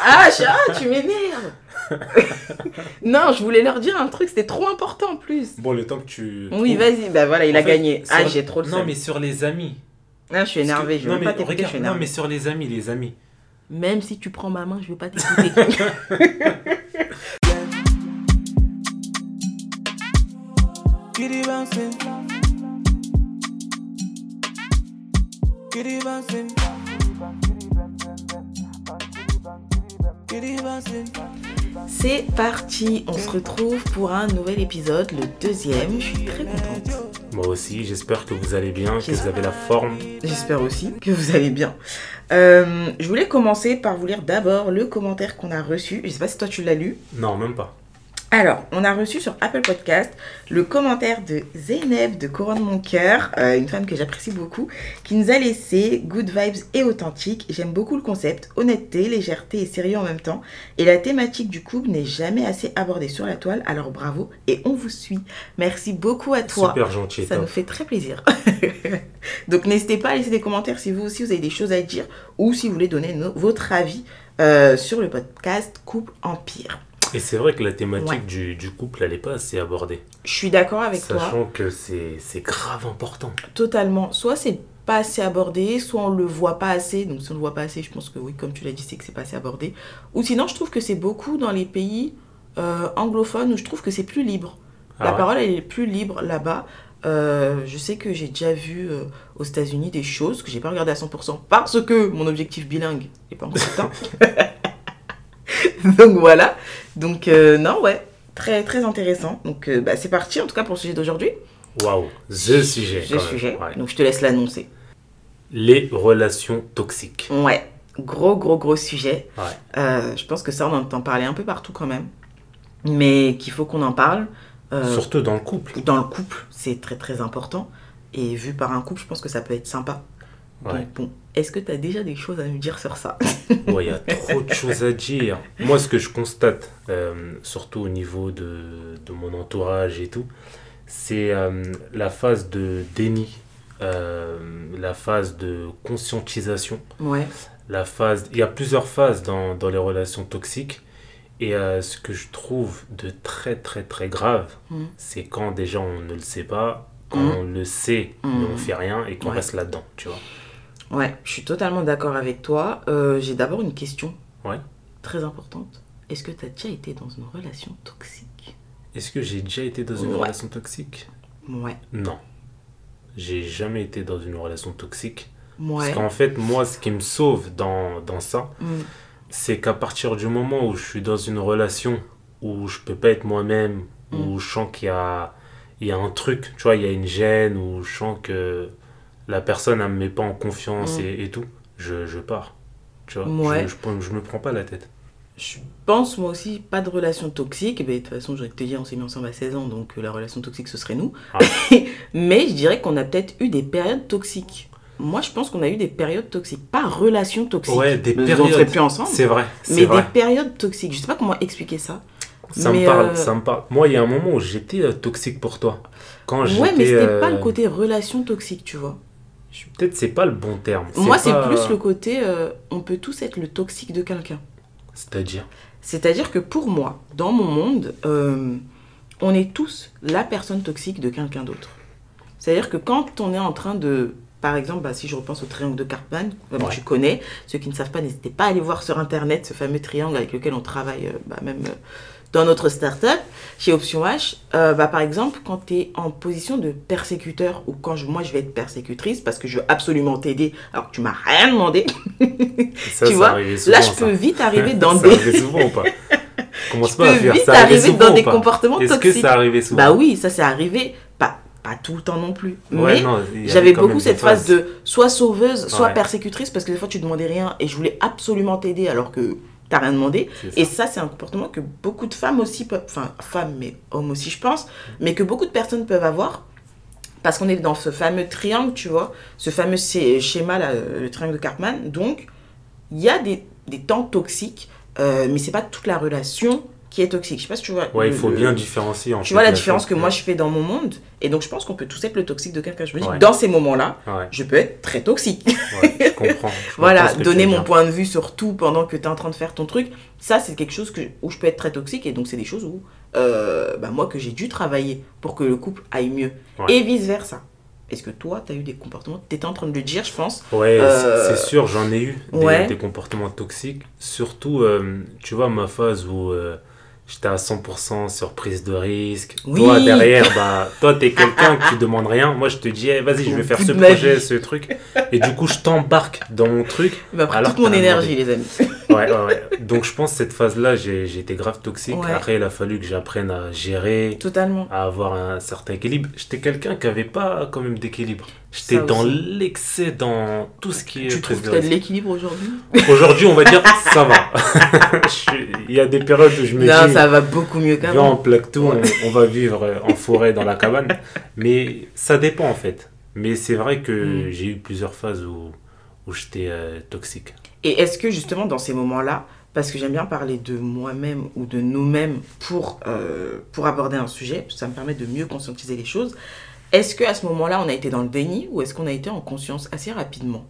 Ah, je- ah, tu m'énerves. non, je voulais leur dire un truc, c'était trop important en plus. Bon, le temps que tu. Oui, vas-y, bah voilà, il a fait, gagné. Ah, j'ai trop le Non, seum. mais sur les amis. Ah, je suis que- énervée, je veux non, pas t'écouter, je non, mais sur les amis, les amis. Même si tu prends ma main, je veux pas t'écouter. C'est parti, on se retrouve pour un nouvel épisode, le deuxième. Je suis très contente. Moi aussi, j'espère que vous allez bien, que vous avez la forme. J'espère aussi que vous allez bien. Euh, je voulais commencer par vous lire d'abord le commentaire qu'on a reçu. Je sais pas si toi tu l'as lu. Non, même pas. Alors, on a reçu sur Apple Podcast le commentaire de Zeynep de Couronne Mon Cœur, euh, une femme que j'apprécie beaucoup, qui nous a laissé good vibes et authentique. J'aime beaucoup le concept, honnêteté, légèreté et sérieux en même temps. Et la thématique du couple n'est jamais assez abordée sur la toile, alors bravo et on vous suit. Merci beaucoup à toi. Super gentil Ça top. nous fait très plaisir. Donc n'hésitez pas à laisser des commentaires si vous aussi vous avez des choses à dire ou si vous voulez donner no- votre avis euh, sur le podcast Couple Empire. Et c'est vrai que la thématique Ouais. du, du couple, elle n'est pas assez abordée. Je suis d'accord avec toi. Sachant que c'est grave important. Totalement. Soit c'est pas assez abordé, soit on le voit pas assez. Donc si on le voit pas assez, je pense que oui, comme tu l'as dit, c'est que c'est pas assez abordé. Ou sinon, je trouve que c'est beaucoup dans les pays euh, anglophones où je trouve que c'est plus libre. Ah La ouais parole, elle est plus libre là-bas. Euh, je sais que j'ai déjà vu euh, aux États-Unis des choses que j'ai pas regardé à 100% parce que mon objectif bilingue n'est pas encore atteint. Donc voilà. Donc euh, non, ouais, très très intéressant. Donc euh, bah, c'est parti en tout cas pour le sujet d'aujourd'hui. Waouh, the sujet. Quand même. sujet. Ouais. Donc je te laisse l'annoncer. Les relations toxiques. Ouais, gros gros gros sujet. Ouais. Euh, je pense que ça on en entend parler un peu partout quand même, mais qu'il faut qu'on en parle. Surtout dans le couple. dans le couple, c'est très très important. Et vu par un couple, je pense que ça peut être sympa. Ouais. Donc bon, est-ce que tu as déjà des choses à nous dire sur ça? Ouais, il y a trop de choses à dire. Moi, ce que je constate, euh, surtout au niveau de, de mon entourage et tout, c'est euh, la phase de déni, euh, la phase de conscientisation, Ouais, la phase... Il y a plusieurs phases dans, dans les relations toxiques. Et ce que je trouve de très très très grave, Mhm. c'est quand déjà on ne le sait pas, quand Mhm. on le sait, mais Mhm. on fait rien et qu'on Ouais. reste là-dedans, tu vois. Ouais, je suis totalement d'accord avec toi. Euh, J'ai d'abord une question Ouais. très importante. Est-ce que tu as déjà été dans une relation toxique? Est-ce que j'ai déjà été dans une Ouais. relation toxique? Ouais, Non. J'ai jamais été dans une relation toxique. ouais. Parce qu'en fait, moi, ce qui me sauve dans, dans ça, Mm. c'est qu'à partir du moment où je suis dans une relation où je peux pas être moi-même, Mm. où je sens qu'il y a, il y a un truc, tu vois, il y a une gêne, où je sens que la personne, elle me met pas en confiance Mm. et, et tout, je, je pars. Tu vois, Ouais. je, je, prends- je me prends pas la tête. Je pense moi aussi pas de relation toxique. Ben, de toute façon, j'aurais te dire, on s'est mis ensemble à 16 ans, donc euh, la relation toxique ce serait nous. Ah. Mais je dirais qu'on a peut-être eu des périodes toxiques. Moi, je pense qu'on a eu des périodes toxiques, pas relations toxiques. Ouais, des Mais On périodes. serait plus ensemble. C'est vrai, Mais des périodes toxiques. Je sais pas comment expliquer ça. Ça mais, me parle, euh, ça me parle. Moi, il y a un moment où j'étais euh, toxique pour toi. Quand j'étais. Ouais, mais c'était pas euh, le côté relation toxique, tu vois. Peut-être c'est pas le bon terme. Moi, c'est plus le côté, euh, on peut tous être le toxique de quelqu'un. C'est-à-dire? C'est-à-dire que pour moi, dans mon monde, euh, on est tous la personne toxique de quelqu'un d'autre. C'est-à-dire que quand on est en train de... Par exemple, bah, si je repense au triangle de Cartman, Ouais. tu connais. Ceux qui ne savent pas, n'hésitez pas à aller voir sur Internet ce fameux triangle avec lequel on travaille euh, bah, même dans notre startup, chez Option H. Euh, bah, par exemple, quand tu es en position de persécuteur ou quand je- moi je vais être persécutrice parce que je veux absolument t'aider alors que tu m'as rien demandé, Ça, tu ça vois, souvent, là je ça. peux vite arriver dans ça des... souvent ou pas Commence pas à peux faire vite ça arriver dans des comportements Est-ce que toxiques. ça arrivait souvent Bah oui, ça c'est arrivé, pas, pas tout le temps non plus. Ouais, mais j'avais beaucoup cette phases. de soit sauveuse, soit Ouais. persécutrice, parce que des fois tu demandais rien et je voulais absolument t'aider alors que t'as rien demandé. Et ça, c'est un comportement que beaucoup de femmes aussi peuvent, enfin femmes, mais hommes aussi, je pense, mais que beaucoup de personnes peuvent avoir. Parce qu'on est dans ce fameux triangle, tu vois, ce fameux schéma, là, euh, le triangle de Cartman. Donc, il y a des, des temps toxiques, euh, mais c'est pas toute la relation qui est toxique. Je sais pas si tu vois. Ouais, le- il faut le- bien différencier. En Tu fait, vois la différence que moi je fais dans mon monde. Et donc je pense qu'on peut tous être le toxique de quelqu'un. Je me dis, Ouais. dans ces moments-là, Ouais, je peux être très toxique. je comprends. je voilà, donner mon point de vue sur tout pendant que tu es en train de faire ton truc, ça c'est quelque chose que, où je peux être très toxique et donc c'est des choses où euh, bah, moi que j'ai dû travailler pour que le couple aille mieux et vice versa. Est-ce que toi tu as eu des comportements Tu étais en train de le dire, je pense. Ouais, Euh, c'est c'est sûr, j'en ai eu des, ouais. des comportements toxiques. Surtout, euh, tu vois, ma phase où euh, j'étais à 100% sur prise de risque. Oui. Toi, derrière, bah, toi, t'es quelqu'un que tu demandes rien. Moi, je te dis, eh, vas-y, je vais faire ce projet, vie. ce truc. Et du coup, je t'embarque dans mon truc. Il m'a pris Alors toute mon énergie, les amis. Ouais, ouais, ouais. Donc, je pense que cette phase-là, j'ai été grave toxique. Ouais. Après, il a fallu que j'apprenne à gérer, Totalement. à avoir un certain équilibre. J'étais quelqu'un qui avait pas quand même d'équilibre. J'étais dans l'excès, dans tout ce qui est Tu trouves que as de l'équilibre aujourd'hui Aujourd'hui, on va dire ça va. Il y a des périodes où je me Non, dis, ça va beaucoup mieux viens, on qu'avant. plaque tout, Ouais. on, on va vivre en forêt dans la cabane. Mais ça dépend en fait. Mais c'est vrai que Mm. j'ai eu plusieurs phases où, où j'étais euh, toxique. Et est-ce que justement dans ces moments-là, parce que j'aime bien parler de moi-même ou de nous-mêmes pour, euh, pour aborder un sujet, ça me permet de mieux conscientiser les choses, est-ce qu'à ce moment-là on a été dans le déni ou est-ce qu'on a été en conscience assez rapidement?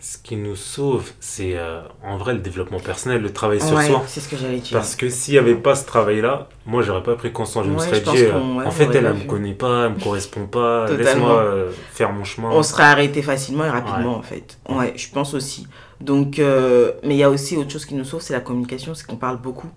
Ce qui nous sauve, c'est euh, en vrai le développement personnel, le travail sur Ouais, soi. c'est ce que j'allais dire. Parce que s'il n'y avait pas ce travail-là, moi j'aurais pas pris conscience. Je me serais je dit, euh, ouais, en fait, elle, elle me connaît pas, elle me correspond pas, laisse-moi euh, faire mon chemin. On serait arrêté facilement et rapidement en fait. Ouais, je pense aussi. Donc, euh, mais il y a aussi autre chose qui nous sauve, c'est la communication, c'est qu'on parle beaucoup.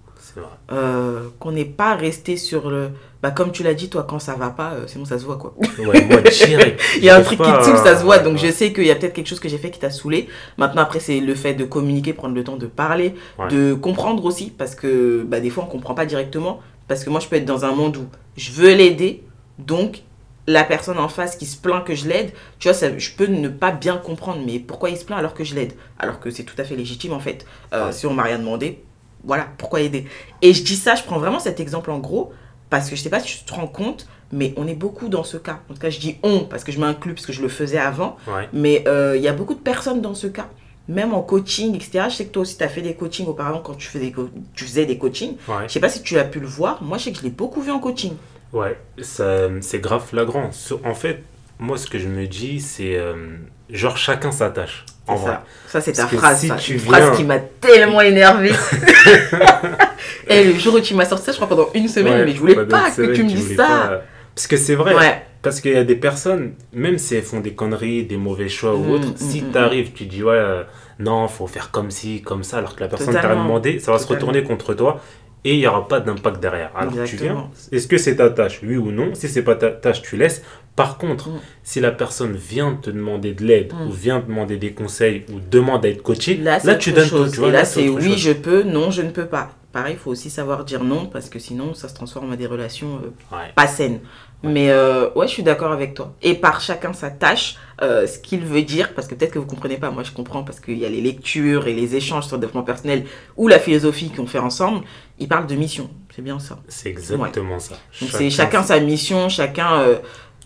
Euh, qu'on n'est pas resté sur le... Bah, comme tu l'as dit, toi, quand ça va pas, euh, c'est bon, ça se voit quoi. Ouais, moi, direct. Il y a un truc qui te saoule, ça se voit. Donc ouais. je sais qu'il y a peut-être quelque chose que j'ai fait qui t'a saoulé. Maintenant, après, c'est le fait de communiquer, prendre le temps de parler, de comprendre aussi. Parce que bah, des fois, on comprend pas directement. Parce que moi, je peux être dans un monde où je veux l'aider. Donc, la personne en face qui se plaint que je l'aide, tu vois, ça, je peux ne pas bien comprendre. Mais pourquoi il se plaint alors que je l'aide? Alors que c'est tout à fait légitime en fait. Euh. Si on m'a rien demandé, voilà, pourquoi aider? Et je dis ça, je prends vraiment cet exemple en gros. Parce que je sais pas si tu te rends compte, mais on est beaucoup dans ce cas. En tout cas, je dis on parce que je m'inclus, parce que je le faisais avant. Ouais. Mais euh, il y a beaucoup de personnes dans ce cas. Même en coaching, etc. Je sais que toi aussi, tu as fait des coachings auparavant quand tu faisais, tu faisais des coachings. Ouais. Je sais pas si tu as pu le voir. Moi, je sais que je l'ai beaucoup vu en coaching. Ouais, ça, c'est grave flagrant. En fait, moi, ce que je me dis, c'est euh, genre chacun sa tâche. En vrai. ça. C'est ta Parce phrase. si ça. tu Une phrase qui m'a tellement énervée. Et le jour où tu m'as sorti ça, je crois pendant une semaine, Ouais, mais je voulais pas que semaine, tu me tu dises ça. pas- Parce que c'est vrai. Ouais. Parce qu'il y a des personnes, même si elles font des conneries, des mauvais choix Mm, ou autres, mm, si mm, t'arrives, tu dis ouais, euh, non, faut faire comme ci, comme ça, alors que la personne t'a demandé, ça va se retourner contre toi et il n'y aura pas d'impact derrière. Alors tu viens, est-ce que c'est ta tâche, oui ou non Si c'est pas ta tâche, tu laisses. Par contre, Mm. si la personne vient te demander de l'aide Mm. ou vient te demander des conseils ou demande à être coachée, Là, tu donnes tout. Tu vois, Et là, c'est oui, chose. je peux, non, je ne peux pas. Pareil, il faut aussi savoir dire non, parce que sinon, ça se transforme en des relations euh, Ouais. pas saines. Mais euh, ouais, je suis d'accord avec toi. Et par chacun sa tâche, euh, ce qu'il veut dire, parce que peut-être que vous comprenez pas, moi je comprends, parce qu'il y a les lectures et les échanges sur le développement personnel ou la philosophie qu'on fait ensemble, il parle de mission. C'est bien ça. C'est exactement ça. Donc c'est chacun sa mission, chacun. euh,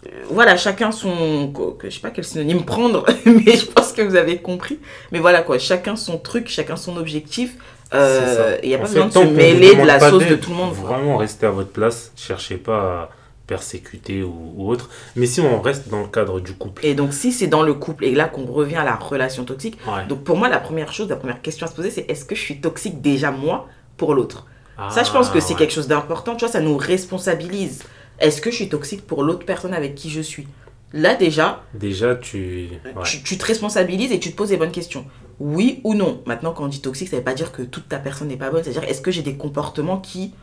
euh, voilà, chacun son. Je sais pas quel synonyme prendre, mais je pense que vous avez compris. Mais voilà quoi, chacun son truc, chacun son objectif. Euh, ça. il n'y a En pas fait, besoin de se mêler de la sauce de tout le monde. quoi. Vraiment, restez à votre place. Cherchez pas à persécuter ou, ou autre. Mais si on reste dans le cadre du couple. Et donc, si c'est dans le couple et là qu'on revient à la relation toxique, Ouais. donc pour moi, la première chose, la première question à se poser, c'est est-ce que je suis toxique déjà moi pour l'autre? Ça, je pense que c'est Ah, quelque chose d'important. Tu vois, ça nous responsabilise. Est-ce que je suis toxique pour l'autre personne avec qui je suis? Là, déjà, Déjà, tu. ouais. tu, tu te responsabilises et tu te poses les bonnes questions. Oui ou non? Maintenant, quand on dit toxique, ça ne veut pas dire que toute ta personne n'est pas bonne. C'est-à-dire, est-ce que j'ai des comportements qui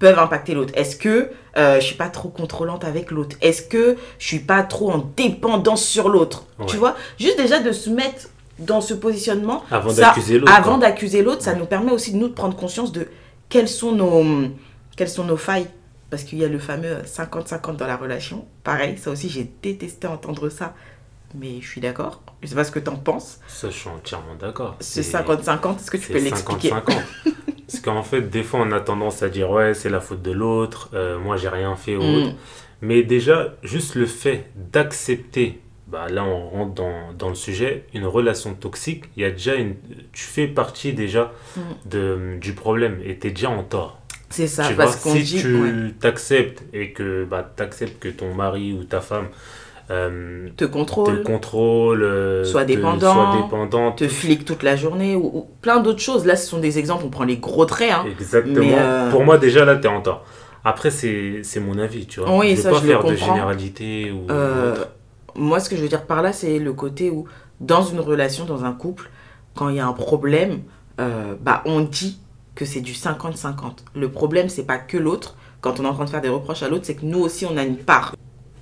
peuvent impacter l'autre? Est-ce que euh, je suis pas trop contrôlante avec l'autre? Est-ce que je suis pas trop en dépendance sur l'autre? Tu vois? Juste déjà de se mettre dans ce positionnement. Avant d'accuser l'autre. Avant d'accuser l'autre, ça nous permet aussi de nous de prendre conscience de quelles sont nos, quelles sont nos failles? Parce qu'il y a le fameux 50-50 dans la relation. Pareil, ça aussi, j'ai détesté entendre ça. Mais je suis d'accord. Je sais pas ce que tu en penses. Ça, je suis entièrement d'accord. Ce 50-50, est-ce que tu peux l'expliquer? 50-50. Parce qu'en fait, des fois, on a tendance à dire ouais, c'est la faute de l'autre, euh, moi, j'ai rien fait ou Mm. autre. Mais déjà, juste le fait d'accepter, bah, là, on rentre dans, dans le sujet, une relation toxique, il y a déjà une. Tu fais partie déjà Mm. de, du problème et tu es déjà en tort. C'est ça, tu parce qu'on si dit. tu ouais, t'acceptes et que bah, t'acceptes que ton mari ou ta femme euh, te te contrôle, contrôle, euh, Soit te- dépendant, soit te flique toute la journée, ou, ou plein d'autres choses. Là, ce sont des exemples, on prend les gros traits. Hein. Exactement. Euh, Pour moi, déjà, là, t'es en tort. Après, c'est mon avis, tu vois. Oui, je veux ça, pas je faire de généralité ou autre. Moi, ce que je veux dire par là, c'est le côté où, dans une relation, dans un couple, quand il y a un problème, euh, bah, on dit que c'est du 50-50. Le problème, c'est pas que l'autre. Quand on est en train de faire des reproches à l'autre, c'est que nous aussi, on a une part.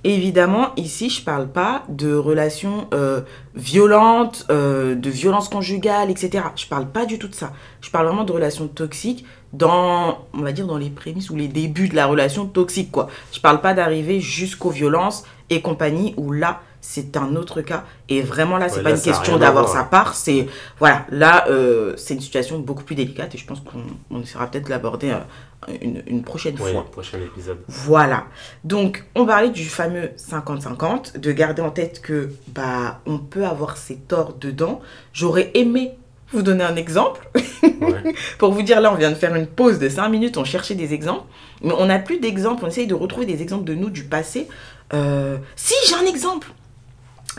Évidemment, ici, je parle pas de relations euh, violentes, euh, de violence conjugale, etc. Je parle pas du tout de ça. Je parle vraiment de relations toxiques dans, on va dire, dans les prémices ou les débuts de la relation toxique, quoi. Je parle pas d'arriver jusqu'aux violences et compagnie, où là, c'est un autre cas. Et vraiment, là, c'est Ouais, pas là, une question d'avoir voir. sa part, c'est, voilà, là, euh, c'est une situation beaucoup plus délicate et je pense qu'on on essaiera peut-être de l'aborder euh, une, une prochaine Ouais, fois. prochain épisode. Voilà. Donc, on parlait du fameux 50-50, de garder en tête que bah on peut avoir ses torts dedans. J'aurais aimé vous donner un exemple. Ouais. Pour vous dire, là, on vient de faire une pause de 5 minutes, on cherchait des exemples. Mais on n'a plus d'exemples, on essaye de retrouver des exemples de nous du passé. Euh, Si, j'ai un exemple.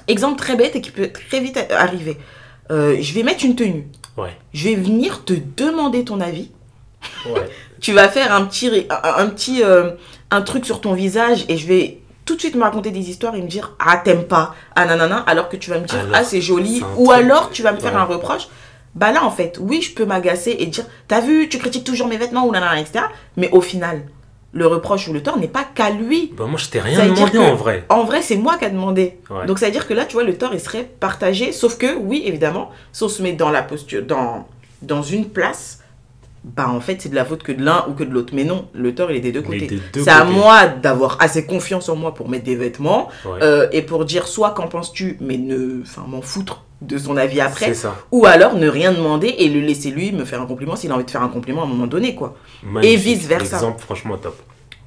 Exemple très bête et qui peut très vite arriver. Euh, je vais mettre une tenue. Ouais. Je vais venir te demander ton avis Ouais. tu vas faire un petit, un, un petit euh, un truc sur ton visage et je vais tout de suite me raconter des histoires et me dire ah t'aimes pas ah nanana alors que tu vas me dire Alors, ah c'est joli ou alors tu vas me faire Ouais. un reproche bah là en fait oui je peux m'agacer et dire t'as vu tu critiques toujours mes vêtements ou nanana etc mais au final le reproche ou le tort n'est pas qu'à lui Bah, moi, je t'ai rien demandé en vrai. en vrai, c'est moi qui a demandé. Ouais. Donc, ça veut dire que là, tu vois, le tort, il serait partagé. Sauf que, oui, évidemment, si on se met dans la posture, dans, dans une place, bah, en fait, c'est de la faute que de l'un ou que de l'autre. Mais non, le tort, il est des deux côtés. C'est à moi d'avoir assez confiance en moi pour mettre des vêtements Ouais. euh, et pour dire soit qu'en penses-tu, mais ne, enfin, m'en foutre de son avis après. Ça. Ou alors ne rien demander et le laisser lui me faire un compliment s'il a envie de faire un compliment à un moment donné, quoi. Magnifique. vice-versa. L'exemple, franchement, top.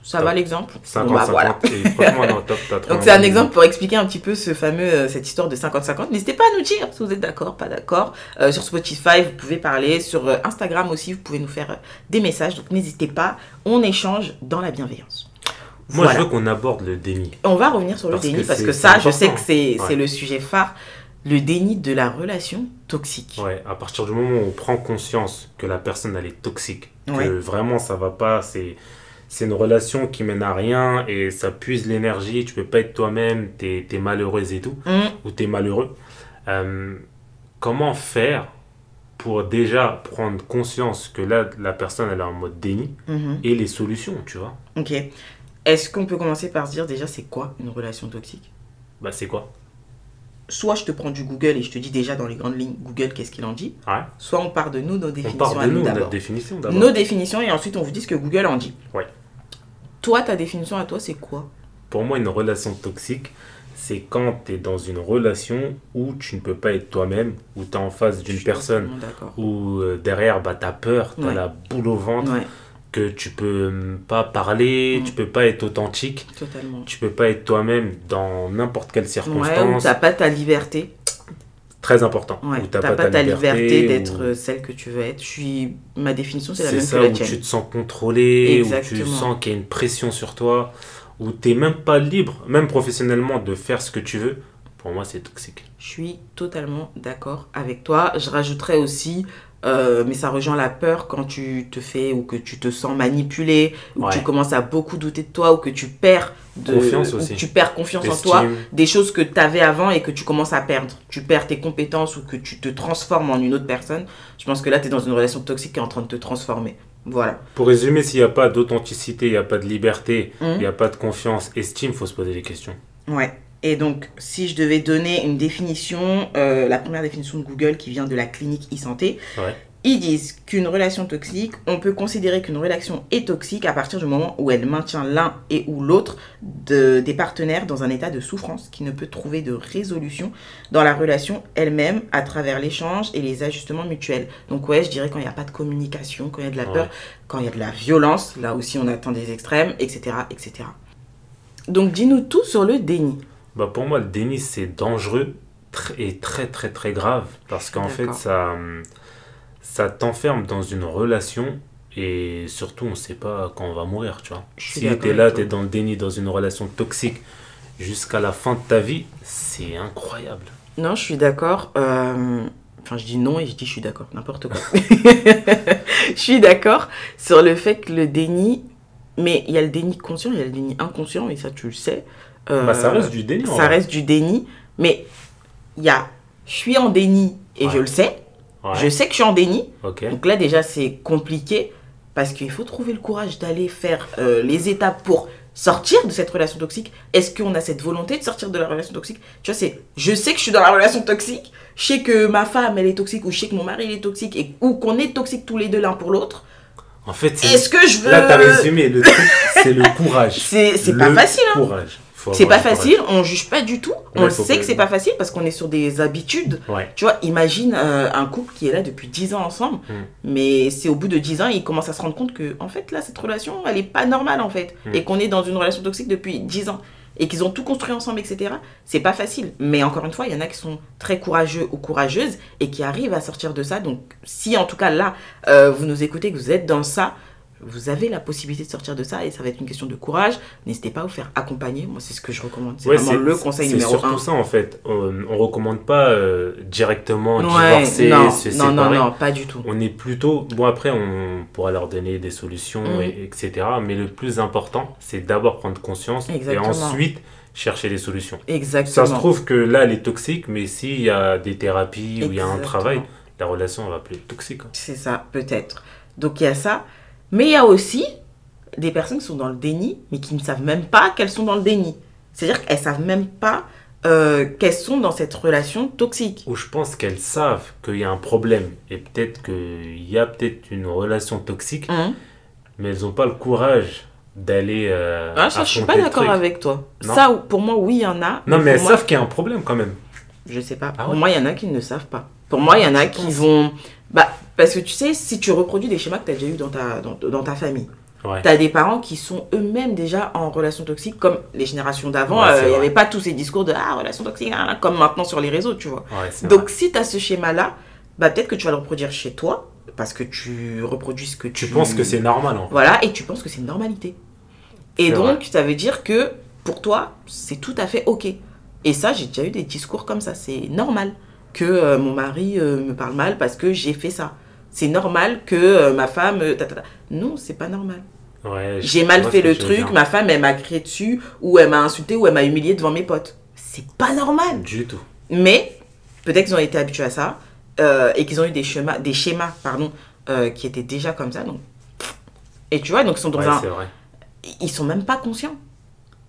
Ça Top. va l'exemple? 50-50. Bon, bah, voilà. Et Donc c'est un exemple pour expliquer un petit peu ce fameux, euh, cette histoire de 50-50. N'hésitez pas à nous dire si vous êtes d'accord, pas d'accord. Euh, sur Spotify, vous pouvez parler. Sur euh, Instagram aussi, vous pouvez nous faire des messages. Donc n'hésitez pas, on échange dans la bienveillance. Moi, Voilà. je veux qu'on aborde le déni. On va revenir sur le Parce déni que parce que ça, je sais que c'est c'est Ouais. le sujet phare. Le déni de la relation toxique. Ouais, à partir du moment où on prend conscience que la personne elle est toxique, Ouais. que vraiment ça va pas, c'est c'est une relation qui mène à rien et ça puise l'énergie, tu peux pas être toi-même, t'es es malheureuse et tout, Hum, ou t'es malheureux. Euh, comment faire pour déjà prendre conscience que là la personne elle est en mode déni mhm. et les solutions, tu vois? Ok. Est-ce qu'on peut commencer par se dire déjà c'est quoi une relation toxique? Bah c'est quoi? Soit je te prends du Google et je te dis déjà dans les grandes lignes Google qu'est-ce qu'il en dit. Ouais. Soit on part de nous, nos On définitions part à de nous nous, d'abord. notre définition d'abord. nos définitions et ensuite on vous dit ce que Google en dit. Ouais. Toi, ta définition à toi, c'est quoi? Pour moi, une relation toxique, c'est quand tu es dans une relation où tu ne peux pas être toi-même, où tu es en face d'une personne, où euh, derrière, bah, tu as peur, tu as Ouais. la boule au ventre, que tu peux hum, pas parler, Mm. tu peux pas être authentique, totalement. tu peux pas être toi-même dans n'importe quelle Ouais, circonstance. t'as pas ta liberté. Très important. Ouais, où t'as t'as pas, ta liberté où- d'être euh, celle que tu veux être. Je suis... Ma définition, c'est la même ça, que la où tienne. tu te sens contrôlé, où tu Exactement. sens qu'il y a une pression sur toi, où tu n'es même pas libre, même professionnellement, de faire ce que tu veux. Pour moi, c'est toxique. Je suis totalement d'accord avec toi. Je rajouterais aussi, euh, mais ça rejoint la peur quand tu te fais ou que tu te sens manipulé, ou que tu commences à beaucoup douter de toi, ou que tu perds de, Confiance aussi. tu perds confiance en toi. Des choses que tu avais avant et que tu commences à perdre. Tu perds tes compétences ou que tu te transformes en une autre personne. Je pense que là, tu es dans une relation toxique qui est en train de te transformer. Voilà. Pour résumer, s'il n'y a pas d'authenticité, il n'y a pas de liberté, il Mhm. n'y a pas de confiance, estime, faut se poser des questions. Ouais. Et donc, si je devais donner une définition, euh, la première définition de Google qui vient de la clinique e-santé, Ouais. ils disent qu'une relation toxique, on peut considérer qu'une relation est toxique à partir du moment où elle maintient l'un et ou l'autre de- des partenaires dans un état de souffrance qui ne peut trouver de résolution dans la relation elle-même à travers l'échange et les ajustements mutuels. Donc ouais, je dirais quand il n'y a pas de communication, quand il y a de la peur, quand il y a de la violence, là aussi on atteint des extrêmes, etc. etc. Donc dis-nous tout sur le déni. Bah pour moi, le déni, c'est dangereux et très très très grave parce qu'en fait, ça, ça t'enferme dans une relation Et surtout, on ne sait pas quand on va mourir, tu vois. Si tu es là, tu es dans le déni, dans une relation toxique jusqu'à la fin de ta vie, c'est incroyable. Non, je suis d'accord. euh, Enfin, je dis non et je dis je suis d'accord. N'importe quoi. je suis d'accord sur le fait que le déni. Mais il y a le déni conscient, il y a le déni inconscient, et ça, tu le sais. Euh, Bah, ça reste du déni. ça reste du déni. Mais il y a. Je suis en déni et Ouais. je le sais. Ouais, Je sais que je suis en déni. Donc là, déjà, c'est compliqué parce qu'il faut trouver le courage d'aller faire euh, les étapes pour sortir de cette relation toxique. Est-ce qu'on a cette volonté de sortir de la relation toxique? Tu vois, c'est je sais que je suis dans la relation toxique, je sais que ma femme, elle est toxique, ou je sais que mon mari, il est toxique, et, ou qu'on est toxique tous les deux l'un pour l'autre. En fait, c'est- Est-ce que je veux. là, tu as résumé. Le truc, c'est le courage. C'est pas facile, hein. courage. C'est pas facile, on juge pas du tout. On Ouais, le faut sait que c'est pas facile parce qu'on est sur des habitudes. Ouais. Tu vois, imagine euh, un couple qui est là depuis 10 ans ensemble, Mm. mais c'est au bout de 10 ans, ils commencent à se rendre compte que, en fait, là, cette relation, elle est pas normale, en fait. Mm. Et qu'on est dans une relation toxique depuis 10 ans. Et qu'ils ont tout construit ensemble, etc. C'est pas facile. Mais encore une fois, il y en a qui sont très courageux ou courageuses et qui arrivent à sortir de ça. Donc, si en tout cas, là, euh, vous nous écoutez, que vous êtes dans ça, vous avez la possibilité de sortir de ça et ça va être une question de courage. N'hésitez pas à vous faire accompagner. Moi, c'est ce que je recommande. C'est Ouais, vraiment le conseil c'est numéro surtout un. ça en fait. On, on recommande pas euh, directement Ouais, divorcer, non, se non, non, séparer. non, pas du tout. On est plutôt. Bon, après, on pourra leur donner des solutions, Mm. et- etc. Mais le plus important, c'est d'abord prendre conscience Exactement. et ensuite chercher des solutions. Exactement. Ça se trouve que là, elle est toxique, mais s'il y a des thérapies ou il y a un travail, la relation va plus être toxique. hein. C'est ça, peut-être. Donc il y a ça. Mais il y a aussi des personnes qui sont dans le déni, mais qui ne savent même pas qu'elles sont dans le déni. C'est-à-dire qu'elles savent même pas euh, qu'elles sont dans cette relation toxique. Où je pense qu'elles savent qu'il y a un problème et peut-être qu'il y a peut-être une relation toxique, Hein mais elles n'ont pas le courage d'aller. euh, Ah, ça, je suis pas d'accord avec toi. Non. Ça, pour moi, oui, il y en a. Non, mais elles moi, savent qu'il y a un problème quand même. Je sais pas. Ah pour ouais moi, il y en a qui ne savent pas. Pour moi, il y en a qui vont. Bah, parce que tu sais, si tu reproduis des schémas que tu as déjà eu dans ta, dans, dans ta famille, Ouais. tu as des parents qui sont eux-mêmes déjà en relation toxique, comme les générations d'avant. Ouais, euh, Il n'y vrai. avait pas tous ces discours de ah, relation toxique, ah, ah, comme maintenant sur les réseaux, tu vois. Ouais, Donc, vrai. si tu as ce schéma-là, bah, peut-être que tu vas le reproduire chez toi, parce que tu reproduis ce que tu. tu penses que c'est normal en fait. Voilà, et tu penses que c'est une normalité. Et donc, ça veut dire que pour toi, c'est tout à fait OK. Et ça, j'ai déjà eu des discours comme ça. C'est normal que euh, mon mari euh, me parle mal parce que j'ai fait ça. C'est normal que euh, ma femme. euh, ta, ta, ta. Non, c'est pas normal. Ouais, J'ai mal fait le truc, ma femme, elle m'a crié dessus, ou elle m'a insulté, ou elle m'a humilié devant mes potes. C'est pas normal. Du tout. Mais peut-être qu'ils ont été habitués à ça euh, et qu'ils ont eu des schémas, des schémas pardon, qui étaient déjà comme ça. Donc... Et tu vois, donc ils sont dans Ouais, un, vrai. ils sont même pas conscients.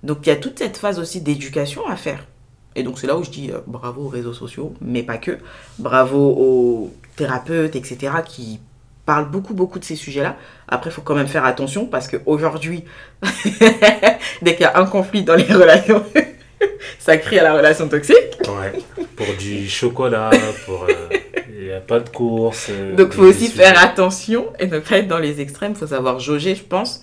Donc il y a toute cette phase aussi d'éducation à faire. Et donc c'est là où je dis euh, bravo aux réseaux sociaux, mais pas que. Bravo aux thérapeutes, etc., qui parlent beaucoup, beaucoup de ces sujets-là. Après, il faut quand même faire attention parce qu'aujourd'hui, dès qu'il y a un conflit dans les relations, ça crie à la relation toxique. Ouais. Pour du chocolat, pour. euh, Il n'y a pas de course. euh, Donc, il faut aussi sujets. faire attention et ne pas être dans les extrêmes. Il faut savoir jauger, je pense.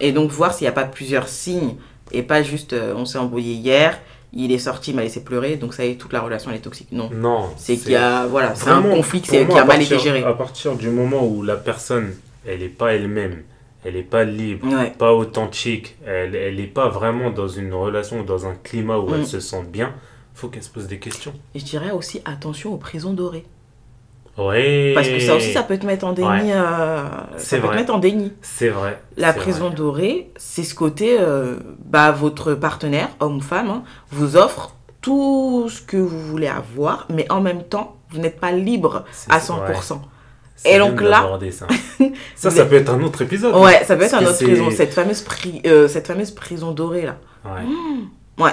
Et donc, voir s'il n'y a pas plusieurs signes et pas juste euh, on s'est embrouillé hier, il est sorti, il m'a laissé pleurer, donc ça y est, toute la relation elle est toxique. Non. Non. C'est qu'il y a, voilà, c'est un conflit qui, a mal été géré. À partir du moment où la personne, elle n'est pas elle-même, elle n'est pas libre, Ouais. pas authentique, elle n'est pas vraiment dans une relation ou dans un climat où Mm. elle se sent bien, faut qu'elle se pose des questions. Et je dirais aussi attention aux prisons dorées. Ouais. Parce que ça aussi, ça peut te mettre en déni. Ouais. euh, C'est ça peut vrai. te mettre en déni. C'est vrai. La prison vrai. dorée, c'est ce côté, euh, bah, votre partenaire, homme ou femme, hein, vous offre tout ce que vous voulez avoir, mais en même temps, vous n'êtes pas libre à 100%. C'est Et donc là- ça, ça, peut être un autre épisode. Ouais, ça peut être un autre prison, cette fameuse, pri- euh, cette fameuse prison dorée là. Ouais. Ouais,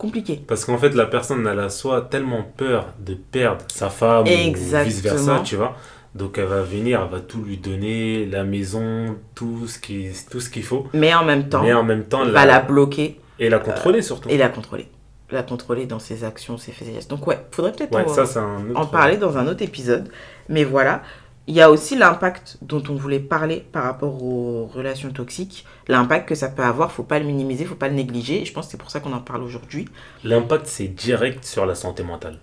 compliqué. Parce qu'en fait, la personne, elle a soit tellement peur de perdre sa femme ou Exactement. vice-versa, tu vois. Donc, elle va venir, elle va tout lui donner, la maison, tout ce qui- tout ce qu'il faut. Mais en même temps, Mais en même temps, va la- la bloquer et la contrôler surtout. et la contrôler. La contrôler dans ses actions, ses faits et gestes. Donc ouais, faudrait peut-être Ouais, en, ça, c'est un autre... en parler dans un autre épisode. Mais voilà, il y a aussi l'impact dont on voulait parler par rapport aux relations toxiques. L'impact que ça peut avoir, faut pas le minimiser, faut pas le négliger. Et je pense que c'est pour ça qu'on en parle aujourd'hui. L'impact, c'est direct sur la santé mentale.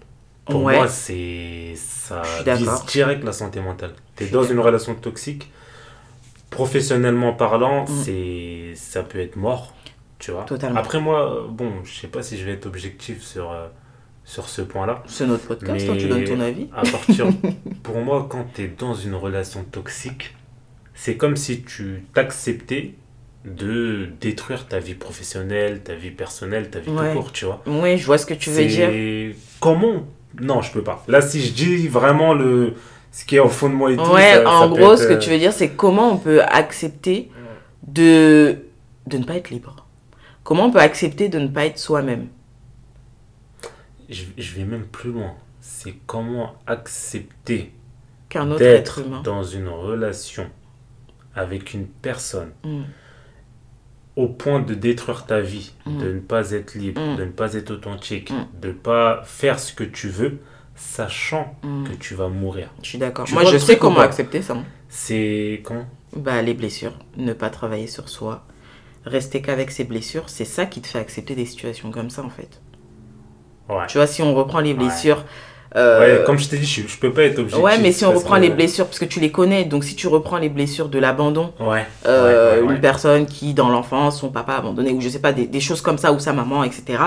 Pour Ouais. moi, c'est ça vise direct la santé mentale. Tu es dans une relation toxique, professionnellement parlant, Mm. c'est ça peut être mort, tu vois. Totalement. Après moi, bon, je sais pas si je vais être objectif sur, euh, sur ce point-là. C'est notre podcast, Mais- toi, tu donnes ton avis. À partir, pour moi, quand tu es dans une relation toxique, c'est comme si tu t'acceptais de détruire ta vie professionnelle, ta vie personnelle, ta vie Ouais. tout court, tu vois. Oui, je vois ce que tu veux dire. C'est comment? Non, je peux pas. Là, si je dis vraiment le ce qui est au fond de moi et tout. Ouais, ça- en ça gros, être, ce que euh, tu veux dire, c'est comment on peut accepter de, de ne pas être libre? Comment on peut accepter de ne pas être soi-même? Je, je vais même plus loin. C'est comment accepter Qu'un autre être d'être humain. dans une relation avec une personne Mm. au point de détruire ta vie, Mm. de ne pas être libre, Mm. de ne pas être authentique, de ne pas faire ce que tu veux, sachant que tu vas mourir. Je suis d'accord. Moi, je sais comment accepter ça. C'est quand? Bah, les blessures. Ne pas travailler sur soi. Rester qu'avec ses blessures, c'est ça qui te fait accepter des situations comme ça, en fait. Ouais. Tu vois, si on reprend les blessures. euh, Ouais, comme je t'ai dit, je, je peux pas être objectif. ouais, mais si on reprend que- les blessures, parce que tu les connais, donc si tu reprends les blessures de l'abandon, Ouais. euh, ouais, une personne qui, dans l'enfance, son papa abandonné, ou je sais pas, des, des choses comme ça, ou sa maman, etc.,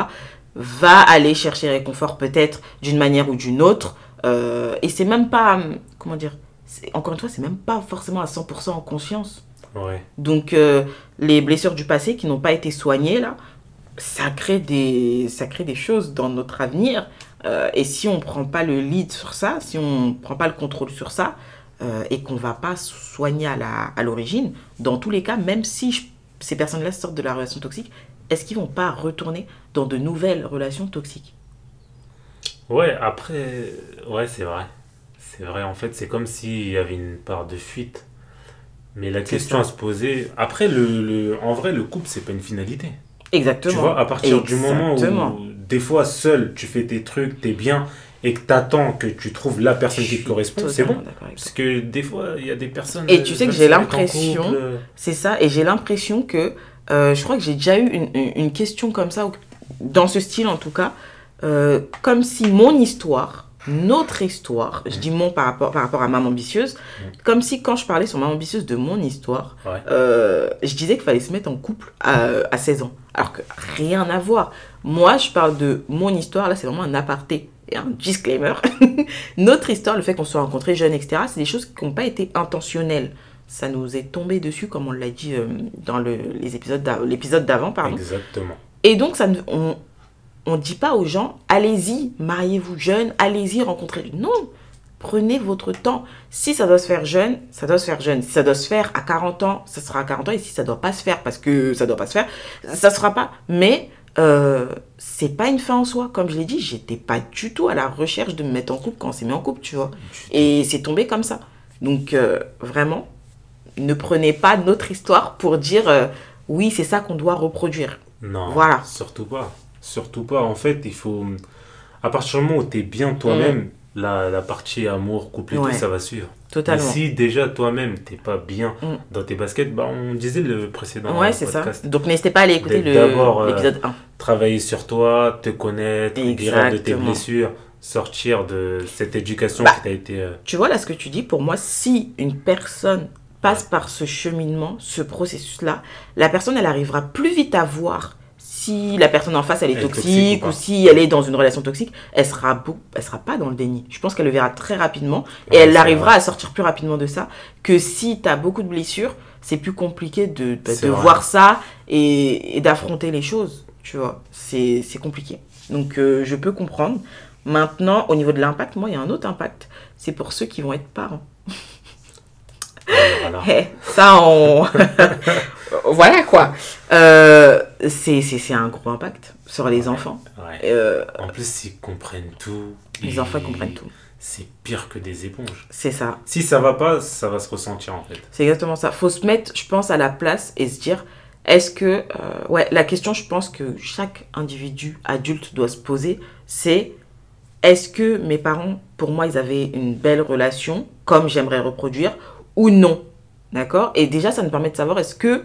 va aller chercher réconfort peut-être d'une manière ou d'une autre. euh, et c'est même pas, comment dire, encore une fois, c'est même pas forcément à 100% en conscience. Ouais. Donc, euh, les blessures du passé qui n'ont pas été soignées, là, ça crée des, ça crée des choses dans notre avenir. Euh, et si on ne prend pas le lead sur ça, si on ne prend pas le contrôle sur ça, euh, et qu'on ne va pas soigner à la- à l'origine, dans tous les cas, même si je- ces personnes-là sortent de la relation toxique, est-ce qu'ils vont pas retourner dans de nouvelles relations toxiques? Ouais, après, ouais, c'est vrai. C'est vrai, en fait, c'est comme s'il y avait une part de fuite. Mais la question ça. à se poser, après, le, le- en vrai, le couple, c'est pas une finalité. Exactement. Tu vois, à partir du moment où, des fois, seul, tu fais tes trucs, t'es bien, et que t'attends que tu trouves la personne Je qui te correspond, c'est bon. Parce que des fois, il y a des personnes. Et tu sais que veulent j'ai l'impression- euh, C'est ça, et j'ai l'impression que, euh, je crois que j'ai déjà eu une, une- question comme ça, ou- dans ce style en tout cas, euh, comme si mon histoire, notre histoire, je dis mon par rapport, par rapport à Maman Ambitieuse, comme si quand je parlais sur Maman Ambitieuse de mon histoire, Ouais. euh, je disais qu'il fallait se mettre en couple à, à 16 ans. Alors que rien à voir. Moi, je parle de mon histoire, là c'est vraiment un aparté et un disclaimer. Notre histoire, le fait qu'on soit rencontrés jeunes, etc., c'est des choses qui n'ont pas été intentionnelles. Ça nous est tombé dessus, comme on l'a dit euh, dans le, les épisodes l'épisode d'avant, pardon. Exactement. Et donc, ça ne- on ne dit pas aux gens, allez-y, mariez-vous jeune, allez-y, rencontrez. Non, prenez votre temps. Si ça doit se faire jeune, ça doit se faire jeune. Si ça doit se faire à 40 ans, ça sera à 40 ans. Et si ça doit pas se faire parce que ça doit pas se faire, ça sera pas. Mais euh, c'est pas une fin en soi. Comme je l'ai dit, j'étais pas du tout à la recherche de me mettre en couple quand on s'est mis en couple, tu vois. Et c'est tombé comme ça. Donc, euh, vraiment, ne prenez pas notre histoire pour dire euh, oui, c'est ça qu'on doit reproduire. Non, Voilà. surtout pas. Surtout pas. En fait, il faut. À partir du moment où tu es bien toi-même, la, la partie amour, couple et Mm. Ouais. tout, ça va suivre. Totalement. Mais si déjà toi-même, t'es pas bien Mm. dans tes baskets, bah, on disait le précédent Ouais, c'est ça. podcast. Donc n'hésitez pas à aller écouter euh, l'épisode 1. Travailler sur toi, te connaître, guérir de tes blessures, sortir de cette éducation Bah. qui t'a été. euh, Tu vois là ce que tu dis, pour moi, si une personne passe par ce cheminement, ce processus-là, la personne, elle arrivera plus vite à voir si la personne en face, elle est Elle toxique, toxique ou si elle est dans une relation toxique, elle sera, beau- elle sera pas dans le déni. Je pense qu'elle le verra très rapidement et Ouais, elle arrivera vrai. à sortir plus rapidement de ça que si tu as beaucoup de blessures, c'est plus compliqué de, bah, de voir ça et, et d'affronter les choses. Tu vois, c'est c'est compliqué. Donc euh, je peux comprendre. Maintenant, au niveau de l'impact, moi, il y a un autre impact. C'est pour ceux qui vont être parents. voilà. Eh, ça, on... voilà quoi. Euh, c'est c'est- c'est un gros impact sur les enfants. Ouais. Euh, En plus, ils comprennent tout. les enfants ils comprennent tout. C'est pire que des éponges. C'est ça. Si ça va pas, ça va se ressentir en fait. C'est exactement ça. Faut se mettre, je pense, à la place et se dire, est-ce que... euh, ouais, la question, je pense que chaque individu adulte doit se poser, c'est, est-ce que mes parents, pour moi, ils avaient une belle relation, comme j'aimerais reproduire, ou non. D'accord? Et déjà, ça nous permet de savoir, est-ce que...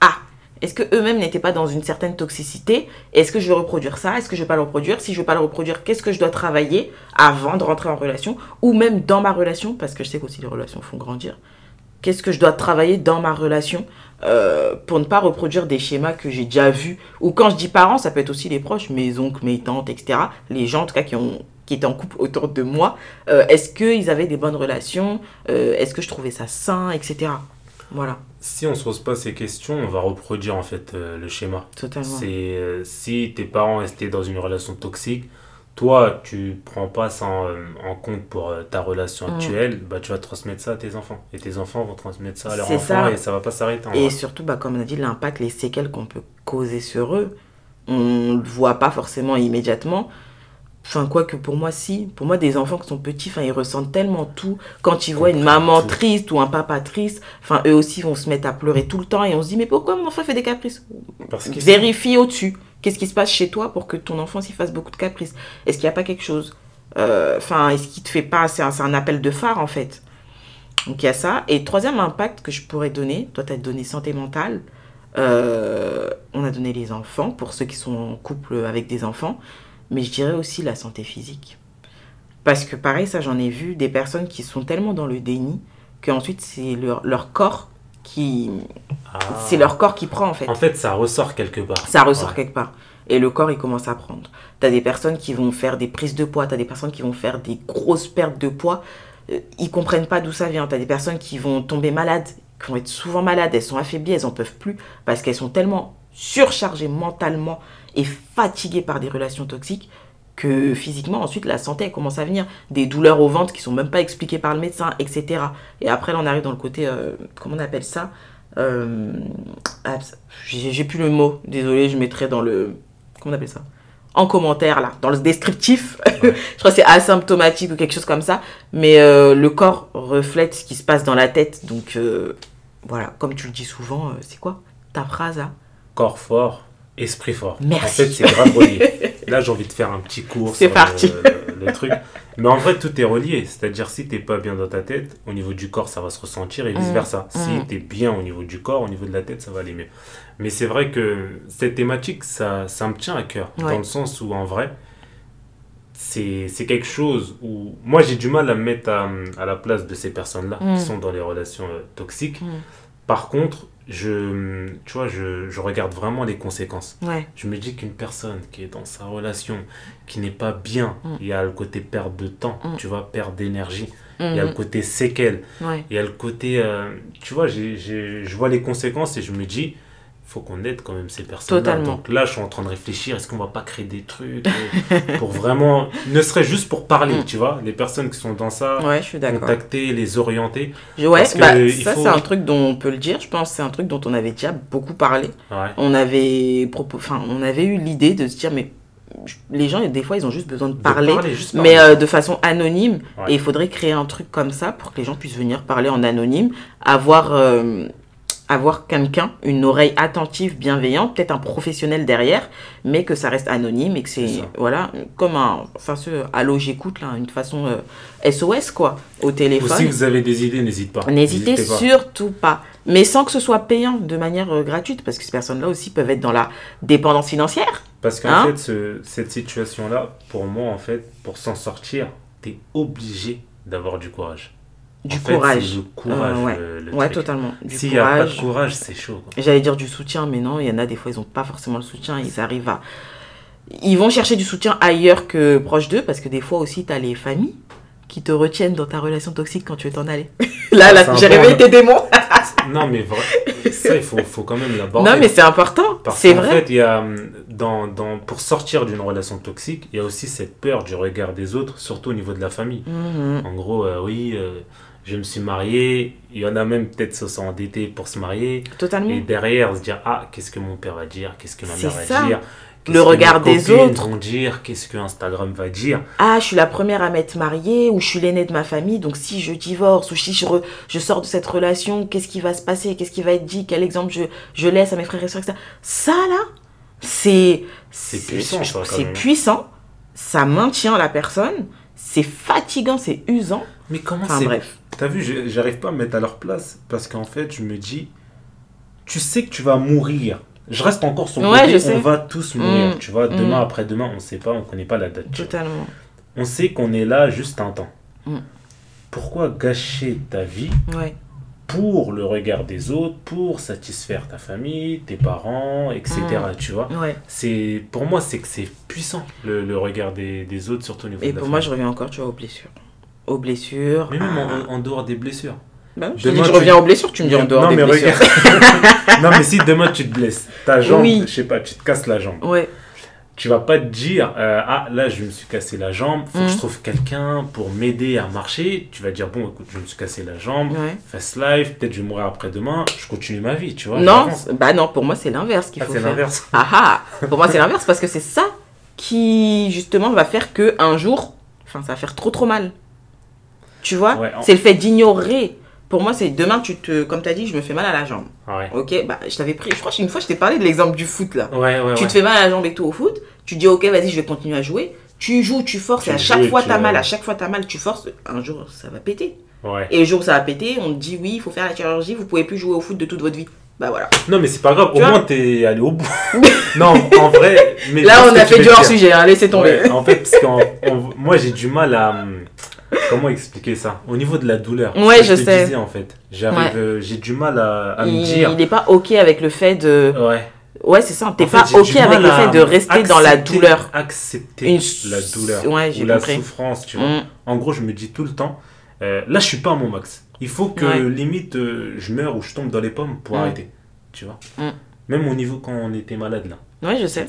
Ah est-ce que eux-mêmes n'étaient pas dans une certaine toxicité? Est-ce que je vais reproduire ça? Est-ce que je vais pas le reproduire? Si je vais pas le reproduire, qu'est-ce que je dois travailler avant de rentrer en relation Ou même dans ma relation, parce que je sais qu'aussi les relations font grandir. Qu'est-ce que je dois travailler dans ma relation euh, pour ne pas reproduire des schémas que j'ai déjà vus? Ou quand je dis parents, ça peut être aussi les proches, mes oncles, mes tantes, etc. Les gens, en tout cas, qui, ont, qui étaient en couple autour de moi. Euh, Est-ce qu'ils avaient des bonnes relations Euh, Est-ce que je trouvais ça sain, etc. Voilà, Si on se pose pas ces questions, on va reproduire en fait euh, le schéma. totalement. C'est si tes parents étaient dans une relation toxique, toi tu prends pas ça en, en compte pour ta relation Mm. actuelle, bah tu vas transmettre ça à tes enfants et tes enfants vont transmettre ça à leurs enfants ça. et ça va pas s'arrêter. Et vrai. surtout, bah, comme on a dit, l'impact, les séquelles qu'on peut causer sur eux, on ne le voit pas forcément immédiatement. Enfin, quoi que pour moi, si. Pour moi, des enfants qui sont petits, enfin, ils ressentent tellement tout. Quand ils voient une maman tout. triste ou un papa triste, enfin, eux aussi vont se mettre à pleurer tout le temps et on se dit, mais pourquoi mon enfant fait des caprices? Parce que Vérifie au-dessus. Qu'est-ce qui se passe chez toi pour que ton enfant s'y fasse beaucoup de caprices? Est-ce qu'il n'y a pas quelque chose Euh, Enfin, est-ce qu'il te fait pas C'est un, c'est un appel de phare, en fait? Donc, il y a ça. Et troisième impact que je pourrais donner, toi, tu as donné santé mentale. Euh, on a donné les enfants, pour ceux qui sont en couple avec des enfants. Mais je dirais aussi la santé physique. Parce que pareil, ça j'en ai vu, des personnes qui sont tellement dans le déni qu'ensuite c'est leur, leur corps qui... Ah. C'est leur corps qui prend en fait. En fait, ça ressort quelque part. Ça ressort Ouais. quelque part. Et le corps, il commence à prendre. T'as des personnes qui vont faire des prises de poids, t'as des personnes qui vont faire des grosses pertes de poids. Euh, Ils comprennent pas d'où ça vient. T'as des personnes qui vont tomber malades, qui vont être souvent malades, elles sont affaiblies, elles en peuvent plus parce qu'elles sont tellement surchargées mentalement et fatiguées par des relations toxiques que physiquement, ensuite, la santé, elle commence à venir. Des douleurs au ventre qui sont même pas expliquées par le médecin, etc. Et après, là, on arrive dans le côté, euh, comment on appelle ça Euh, J'ai j'ai plus le mot, désolé, je mettrai dans le, comment on appelle ça En commentaire, là, dans le descriptif. je crois que c'est asymptomatique ou quelque chose comme ça. Mais euh, le corps reflète ce qui se passe dans la tête. Donc, euh, voilà, comme tu le dis souvent, euh, c'est quoi ta phrase, là? Corps fort, esprit fort. Merci. En fait, c'est grave relié. Là, j'ai envie de faire un petit cours sur parti. Le, le- truc. Mais en vrai, tout est relié. C'est-à-dire, si t'es pas bien dans ta tête, au niveau du corps, ça va se ressentir et vice-versa. Si Mm. t'es bien au niveau du corps, au niveau de la tête, ça va aller mieux. Mais c'est vrai que cette thématique, ça, ça me tient à cœur. Ouais. Dans le sens où, en vrai, c'est quelque chose où moi j'ai du mal à me mettre à, à la place de ces personnes-là Mm. qui sont dans les relations euh, toxiques. Mm. Par contre, je, tu vois, je, je regarde vraiment les conséquences. Ouais, Je me dis qu'une personne qui est dans sa relation, qui n'est pas bien, Mm. il y a le côté perte de temps, Mm. tu vois, perte d'énergie, il y a le Mhm. côté séquelles, ouais. il y a le côté, euh, tu vois, je vois les conséquences et je me dis, faut qu'on aide quand même ces personnes-là. Totalement. Donc là, je suis en train de réfléchir, est-ce qu'on va pas créer des trucs euh, pour vraiment, ne serait juste pour parler, Mm. tu vois, les personnes qui sont dans ça, Ouais, je suis contacter, les orienter. Ouais, Parce que bah, ça faut- c'est un truc dont on peut le dire. Je pense c'est un truc dont on avait déjà beaucoup parlé. Ouais. On avait, propo- enfin, on avait eu l'idée de se dire, mais les gens, des fois, ils ont juste besoin de De parler, juste mais parler. euh, de façon anonyme. Ouais. Et il faudrait créer un truc comme ça pour que les gens puissent venir parler en anonyme, avoir, euh, avoir quelqu'un, une oreille attentive, bienveillante, peut-être un professionnel derrière, mais que ça reste anonyme et que c'est, voilà, comme un, enfin, ce Allô, j'écoute, là, une façon euh, SOS, quoi, au Ou téléphone. si vous avez des idées, n'hésitez pas. N'hésitez surtout pas. Mais sans que ce soit payant de manière euh, gratuite, parce que ces personnes-là aussi peuvent être dans la dépendance financière. Parce qu'en Hein fait, ce- cette situation-là, pour moi, en fait, pour s'en sortir, t'es obligé d'avoir du courage. Du En fait, courage. le courage, Euh, ouais. le, le Ouais, truc. totalement. Du S'il n'y a pas de courage. c'est chaud. J'allais dire du soutien, mais non, il y en a des fois, ils n'ont pas forcément le soutien. Ils arrivent à. Ils vont chercher du soutien ailleurs que proche d'eux, parce que des fois aussi, tu as les familles qui te retiennent dans ta relation toxique quand tu veux t'en aller. là, là, C'est j'ai réveillé tes démons. non, mais vrai, ça, il faut, faut quand même l'aborder. non, mais c'est important. C'est vrai. fait, il y a, hum, dans, dans, pour sortir d'une relation toxique, il y a aussi cette peur du regard des autres, surtout au niveau de la famille. Mhm. En gros, euh, oui, euh, je me suis marié, il y en a même peut-être se sont endettés pour se marier, Totalement. et derrière se dire, ah, qu'est-ce que mon père va dire, qu'est-ce que ma mère va ça. dire, Le que regard mes des autres. vont dire, qu'est-ce que Instagram va dire. ah, je suis la première à m'être mariée ou je suis l'aînée de ma famille, donc si je divorce ou si je, re- je sors de cette relation, qu'est-ce qui va se passer Qu'est-ce qui va être dit Quel exemple je, je laisse à mes frères et sœurs etc. Ça, là, c'est... C'est puissant, C'est puissant, ça maintient la personne, c'est fatigant, c'est usant. Mais comment Enfin c'est bref. T'as vu, j'arrive pas à me mettre à leur place parce qu'en fait, je me dis, tu sais que tu vas mourir. Je reste encore sur le Ouais, côté, on va tous mourir. Mm, Tu vois, demain mm. après-demain, on sait pas, on connaît pas la date. Totalement. On sait qu'on est là juste un temps. Mm. Pourquoi gâcher ta vie Ouais. Pour le regard des autres, pour satisfaire ta famille, tes parents, etc. Tu vois Ouais. c'est Pour moi, c'est que c'est puissant, le, le regard des, des autres, surtout au niveau Et de la pour moi, je reviens encore, tu vois, aux blessures. Aux blessures. Mais même à- en, en dehors des blessures. Bah, je te dis, Demain, je tu- reviens aux blessures, tu me dis en dehors non, des mais blessures. regarde. non, mais si demain tu te blesses, ta jambe, Oui. je sais pas, tu te casses la jambe. Ouais. Tu vas pas te dire, euh, ah là je me suis cassé la jambe, faut que je trouve quelqu'un pour m'aider à marcher. Tu vas dire, bon écoute, je me suis cassé la jambe, ouais. fast life, peut-être je vais mourir après-demain, je continue ma vie, tu vois. Non, bah non, pour moi, c'est l'inverse qu'il Ah, faut c'est faire. l'inverse. Ah ah Pour moi, c'est l'inverse parce que c'est ça qui, justement, va faire que un jour, enfin, ça va faire trop trop mal. Tu vois? Ouais, en- C'est le fait d'ignorer. Pour moi, c'est demain, tu te, comme tu as dit, je me fais mal à la jambe. Ouais, Ok, bah, je t'avais pris, je crois qu'une fois, je t'ai parlé de l'exemple du foot là. ouais, ouais. tu te fais mal à la jambe et tout au foot, tu dis ok, vas-y, je vais continuer à jouer. Tu joues, tu forces, Tu et à chaque fois tu- t'as mal, à chaque fois t'as mal, tu forces, un jour ça va péter. Ouais. Et le jour où ça va péter, on te dit oui, il faut faire la chirurgie, vous pouvez plus jouer au foot de toute votre vie. Bah voilà. Non, mais c'est pas grave, Tu au moins t'es allé au bout. non, en vrai. Mais je Là, on a fait du hors sujet, hein, laissez tomber. Ouais, en fait, parce que moi j'ai du mal à. hum, Comment expliquer ça? Au niveau de la douleur. Ouais, je te sais. disais, en fait. J'arrive, Ouais. euh, j'ai du mal à, à me dire. il est pas ok avec le fait de. Ouais. Ouais, c'est ça, t'es fait, pas ok avec le fait de rester dans la douleur. Accepter Une- la douleur. Ouais, ou la souffrance, tu vois. Mm. En gros, je me dis tout le temps, euh, là, je suis pas à mon max. Il faut que, Ouais. limite, euh, je meure ou je tombe dans les pommes pour Mm. arrêter. Tu vois Mm. Même au niveau quand on était malade, là. Ouais, je sais.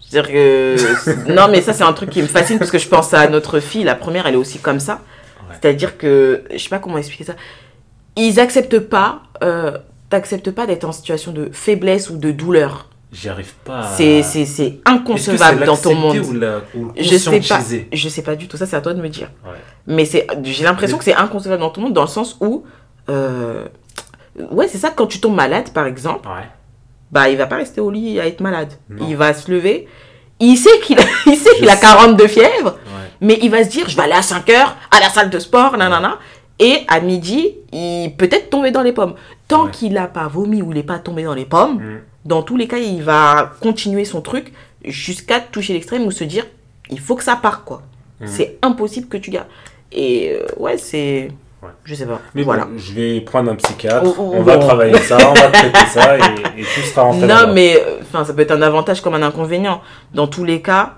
C'est-à-dire que. non, mais ça, c'est un truc qui me fascine parce que je pense à notre fille, la première, elle est aussi comme ça. Ouais. C'est-à-dire que. Je sais pas comment expliquer ça. Ils acceptent pas. Euh, T'acceptes pas d'être en situation de faiblesse ou de douleur. J'y arrive pas à... C'est inconcevable dans ton monde. Ou, la, ou Je sais pas. Je sais pas du tout, ça c'est à toi de me dire. Ouais. Mais c'est, j'ai l'impression que c'est inconcevable dans ton monde dans le sens où, euh, ouais, c'est ça. Quand tu tombes malade, par exemple, Ouais. bah il va pas rester au lit à être malade. Non. Il va se lever. Il sait qu'il a, il sait qu'il a sais. 40 de fièvre, Ouais. mais il va se dire, je vais aller à 5 heures à la salle de sport, nanana. Et à midi, il peut être tombé dans les pommes. Tant qu'il n'a pas vomi ou il n'est pas tombé dans les pommes, Mm. Dans tous les cas, il va continuer son truc jusqu'à toucher l'extrême ou se dire, il faut que ça parte, quoi. Mhm. C'est impossible que tu gardes. Et euh, ouais, c'est. Ouais. Je sais pas. Mais voilà. bon, je vais prendre un psychiatre, Oh, oh, on va bon. travailler ça, on va traiter ça et, et tout sera en Non, mais euh, enfin, ça peut être un avantage comme un inconvénient. Dans tous les cas,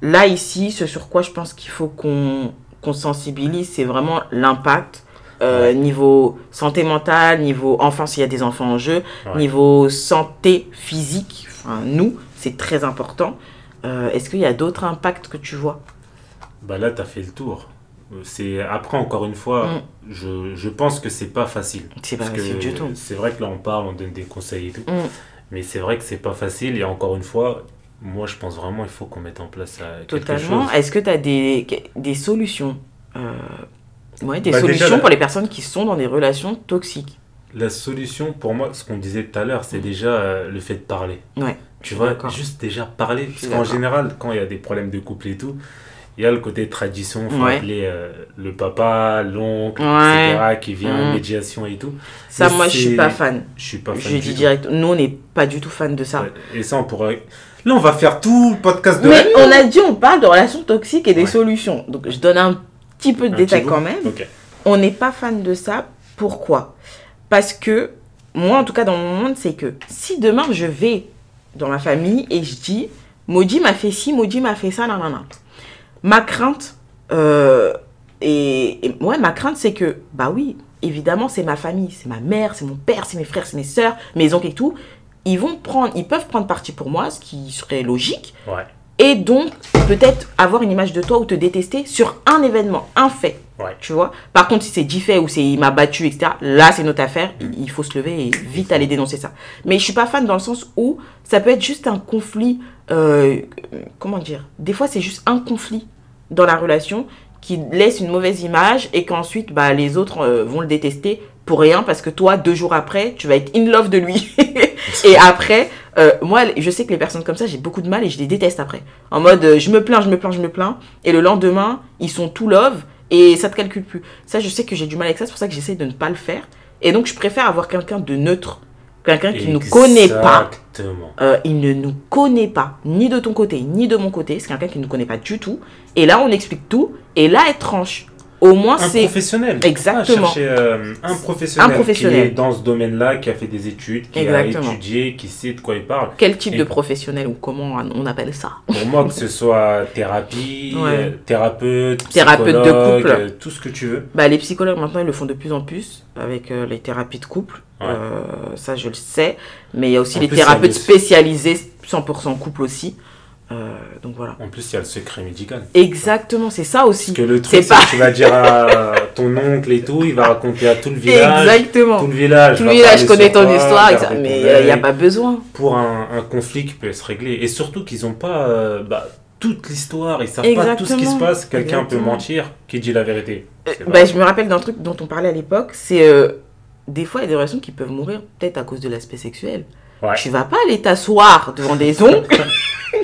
là, ici, ce sur quoi je pense qu'il faut qu'on qu'on sensibilise, c'est vraiment l'impact. Euh. Niveau santé mentale, niveau enfant, s'il y a des enfants en jeu, niveau santé physique, enfin, nous, c'est très important. Euh, Est-ce qu'il y a d'autres impacts que tu vois? Bah là, tu as fait le tour. C'est après encore une fois, Mm. je, je pense que c'est pas facile. C'est pas facile du tout. C'est vrai que là on parle, on donne des conseils et tout, Mm. mais c'est vrai que c'est pas facile et encore une fois, moi je pense vraiment il faut qu'on mette en place euh, quelque Totalement. chose. Est-ce que tu as des, des solutions? Euh, ouais, Des Bah, solutions pour les personnes qui sont dans des relations toxiques La solution pour moi, ce qu'on disait tout à l'heure, c'est déjà euh, le fait de parler. Ouais. Tu vois, juste déjà parler. Parce qu'en général, quand il y a des problèmes de couple et tout, il y a le côté tradition, faut Ouais. appeler euh, le papa, l'oncle, Ouais. etc., qui vient, Mm. médiation et tout. Ça, moi, je suis pas fan. Je suis pas fan Je dis direct. Nous, on n'est pas du tout fan de ça. Et ça, on pourrait. Là, on va faire tout le podcast de Mais on a dit, on parle de relations toxiques et des solutions. Donc, je donne un petit peu de Un détails quand même. On n'est pas fan de ça. Pourquoi? Parce que, moi, en tout cas, dans mon monde, c'est que si demain, je vais dans ma famille et je dis, Maudit m'a fait ci, Maudit m'a fait ça, nan, nan, nan. Ma crainte, euh, et, et- ouais, ma crainte, c'est que, bah oui, évidemment, c'est ma famille, c'est ma mère, c'est mon père, c'est mes frères, c'est mes sœurs, mes oncles et tout. Ils vont prendre, ils peuvent prendre parti pour moi, ce qui serait logique, Ouais. Et donc peut-être avoir une image de toi ou te détester sur un événement, un fait. Ouais. Tu vois? Par contre, si c'est dit fait ou c'est il m'a battu, etc., là, c'est notre affaire. Il- Il faut se lever et vite aller dénoncer ça. Mais je suis pas fan dans le sens où ça peut être juste un conflit. euh, comment dire? Des fois, c'est juste un conflit dans la relation qui laisse une mauvaise image et qu'ensuite, bah, les autres euh, vont le détester pour rien parce que toi, deux jours après, tu vas être in love de lui. et après, euh, moi, je sais que les personnes comme ça, j'ai beaucoup de mal et je les déteste après. En mode, euh, je me plains, je me plains, je me plains. Et le lendemain, ils sont tout love et ça te calcule plus. Ça, je sais que j'ai du mal avec ça, c'est pour ça que j'essaie de ne pas le faire. Et donc, je préfère avoir quelqu'un de neutre, quelqu'un qui ne nous connaît pas. Exactement. Euh, il ne nous connaît pas, ni de ton côté, ni de mon côté. C'est quelqu'un qui ne nous connaît pas du tout. Et là, on explique tout. Et là, elle tranche. Au moins Un c'est professionnel. Exactement. Ah, chercher, euh, un professionnel. Un professionnel. Qui est dans ce domaine-là, qui a fait des études, qui a étudié, qui sait de quoi il parle. quel type Et- de professionnel ou comment on appelle ça? Pour moi, que ce soit thérapie, Ouais. euh, thérapeute, Thérapeute de psychologue, couple. euh, tout ce que tu veux. Bah, les psychologues maintenant ils le font de plus en plus avec euh, les thérapies de couple. Ouais. Ça je le sais. Mais il y a aussi En les plus, thérapeutes spécialisés 100% couple aussi. Euh, donc voilà. En plus, il y a le secret médical. Exactement, c'est ça aussi. Parce que le truc, c'est pas- que tu vas dire à ton oncle et tout, il va raconter à tout le village. Exactement. Tout le village. Tout le village connaît ton toi, histoire, mais il n'y a pas besoin. Pour un, un conflit qui peut se régler. Et surtout qu'ils n'ont pas euh, bah, toute l'histoire, ils savent pas tout ce qui se passe. Quelqu'un peut mentir, qui dit la vérité. Euh, bah, je me rappelle d'un truc dont on parlait à l'époque, c'est euh, des fois il y a des relations qui peuvent mourir peut-être à cause de l'aspect sexuel. Ouais. Tu vas pas aller t'asseoir devant des ongles,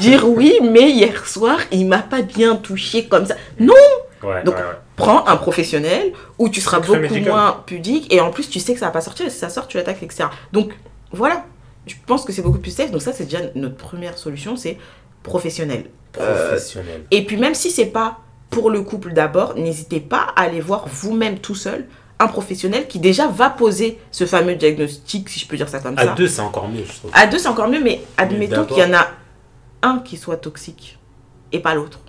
dire oui, mais hier soir il m'a pas bien touché comme ça. Non, Ouais, Donc, ouais, ouais. prends un professionnel où tu seras beaucoup médical. moins pudique et en plus tu sais que ça va pas sortir et si ça sort tu l'attaques etc. Donc voilà, je pense que c'est beaucoup plus safe. Donc ça c'est déjà notre première solution, c'est professionnel. Euh, Professionnel. Et puis même si c'est pas pour le couple d'abord, n'hésitez pas à aller voir vous-même tout seul un professionnel qui déjà va poser ce fameux diagnostic, si je peux dire ça comme À ça. deux, c'est encore mieux, je trouve. À deux, c'est encore mieux, mais admettons qu'il y en a un qui soit toxique et pas l'autre.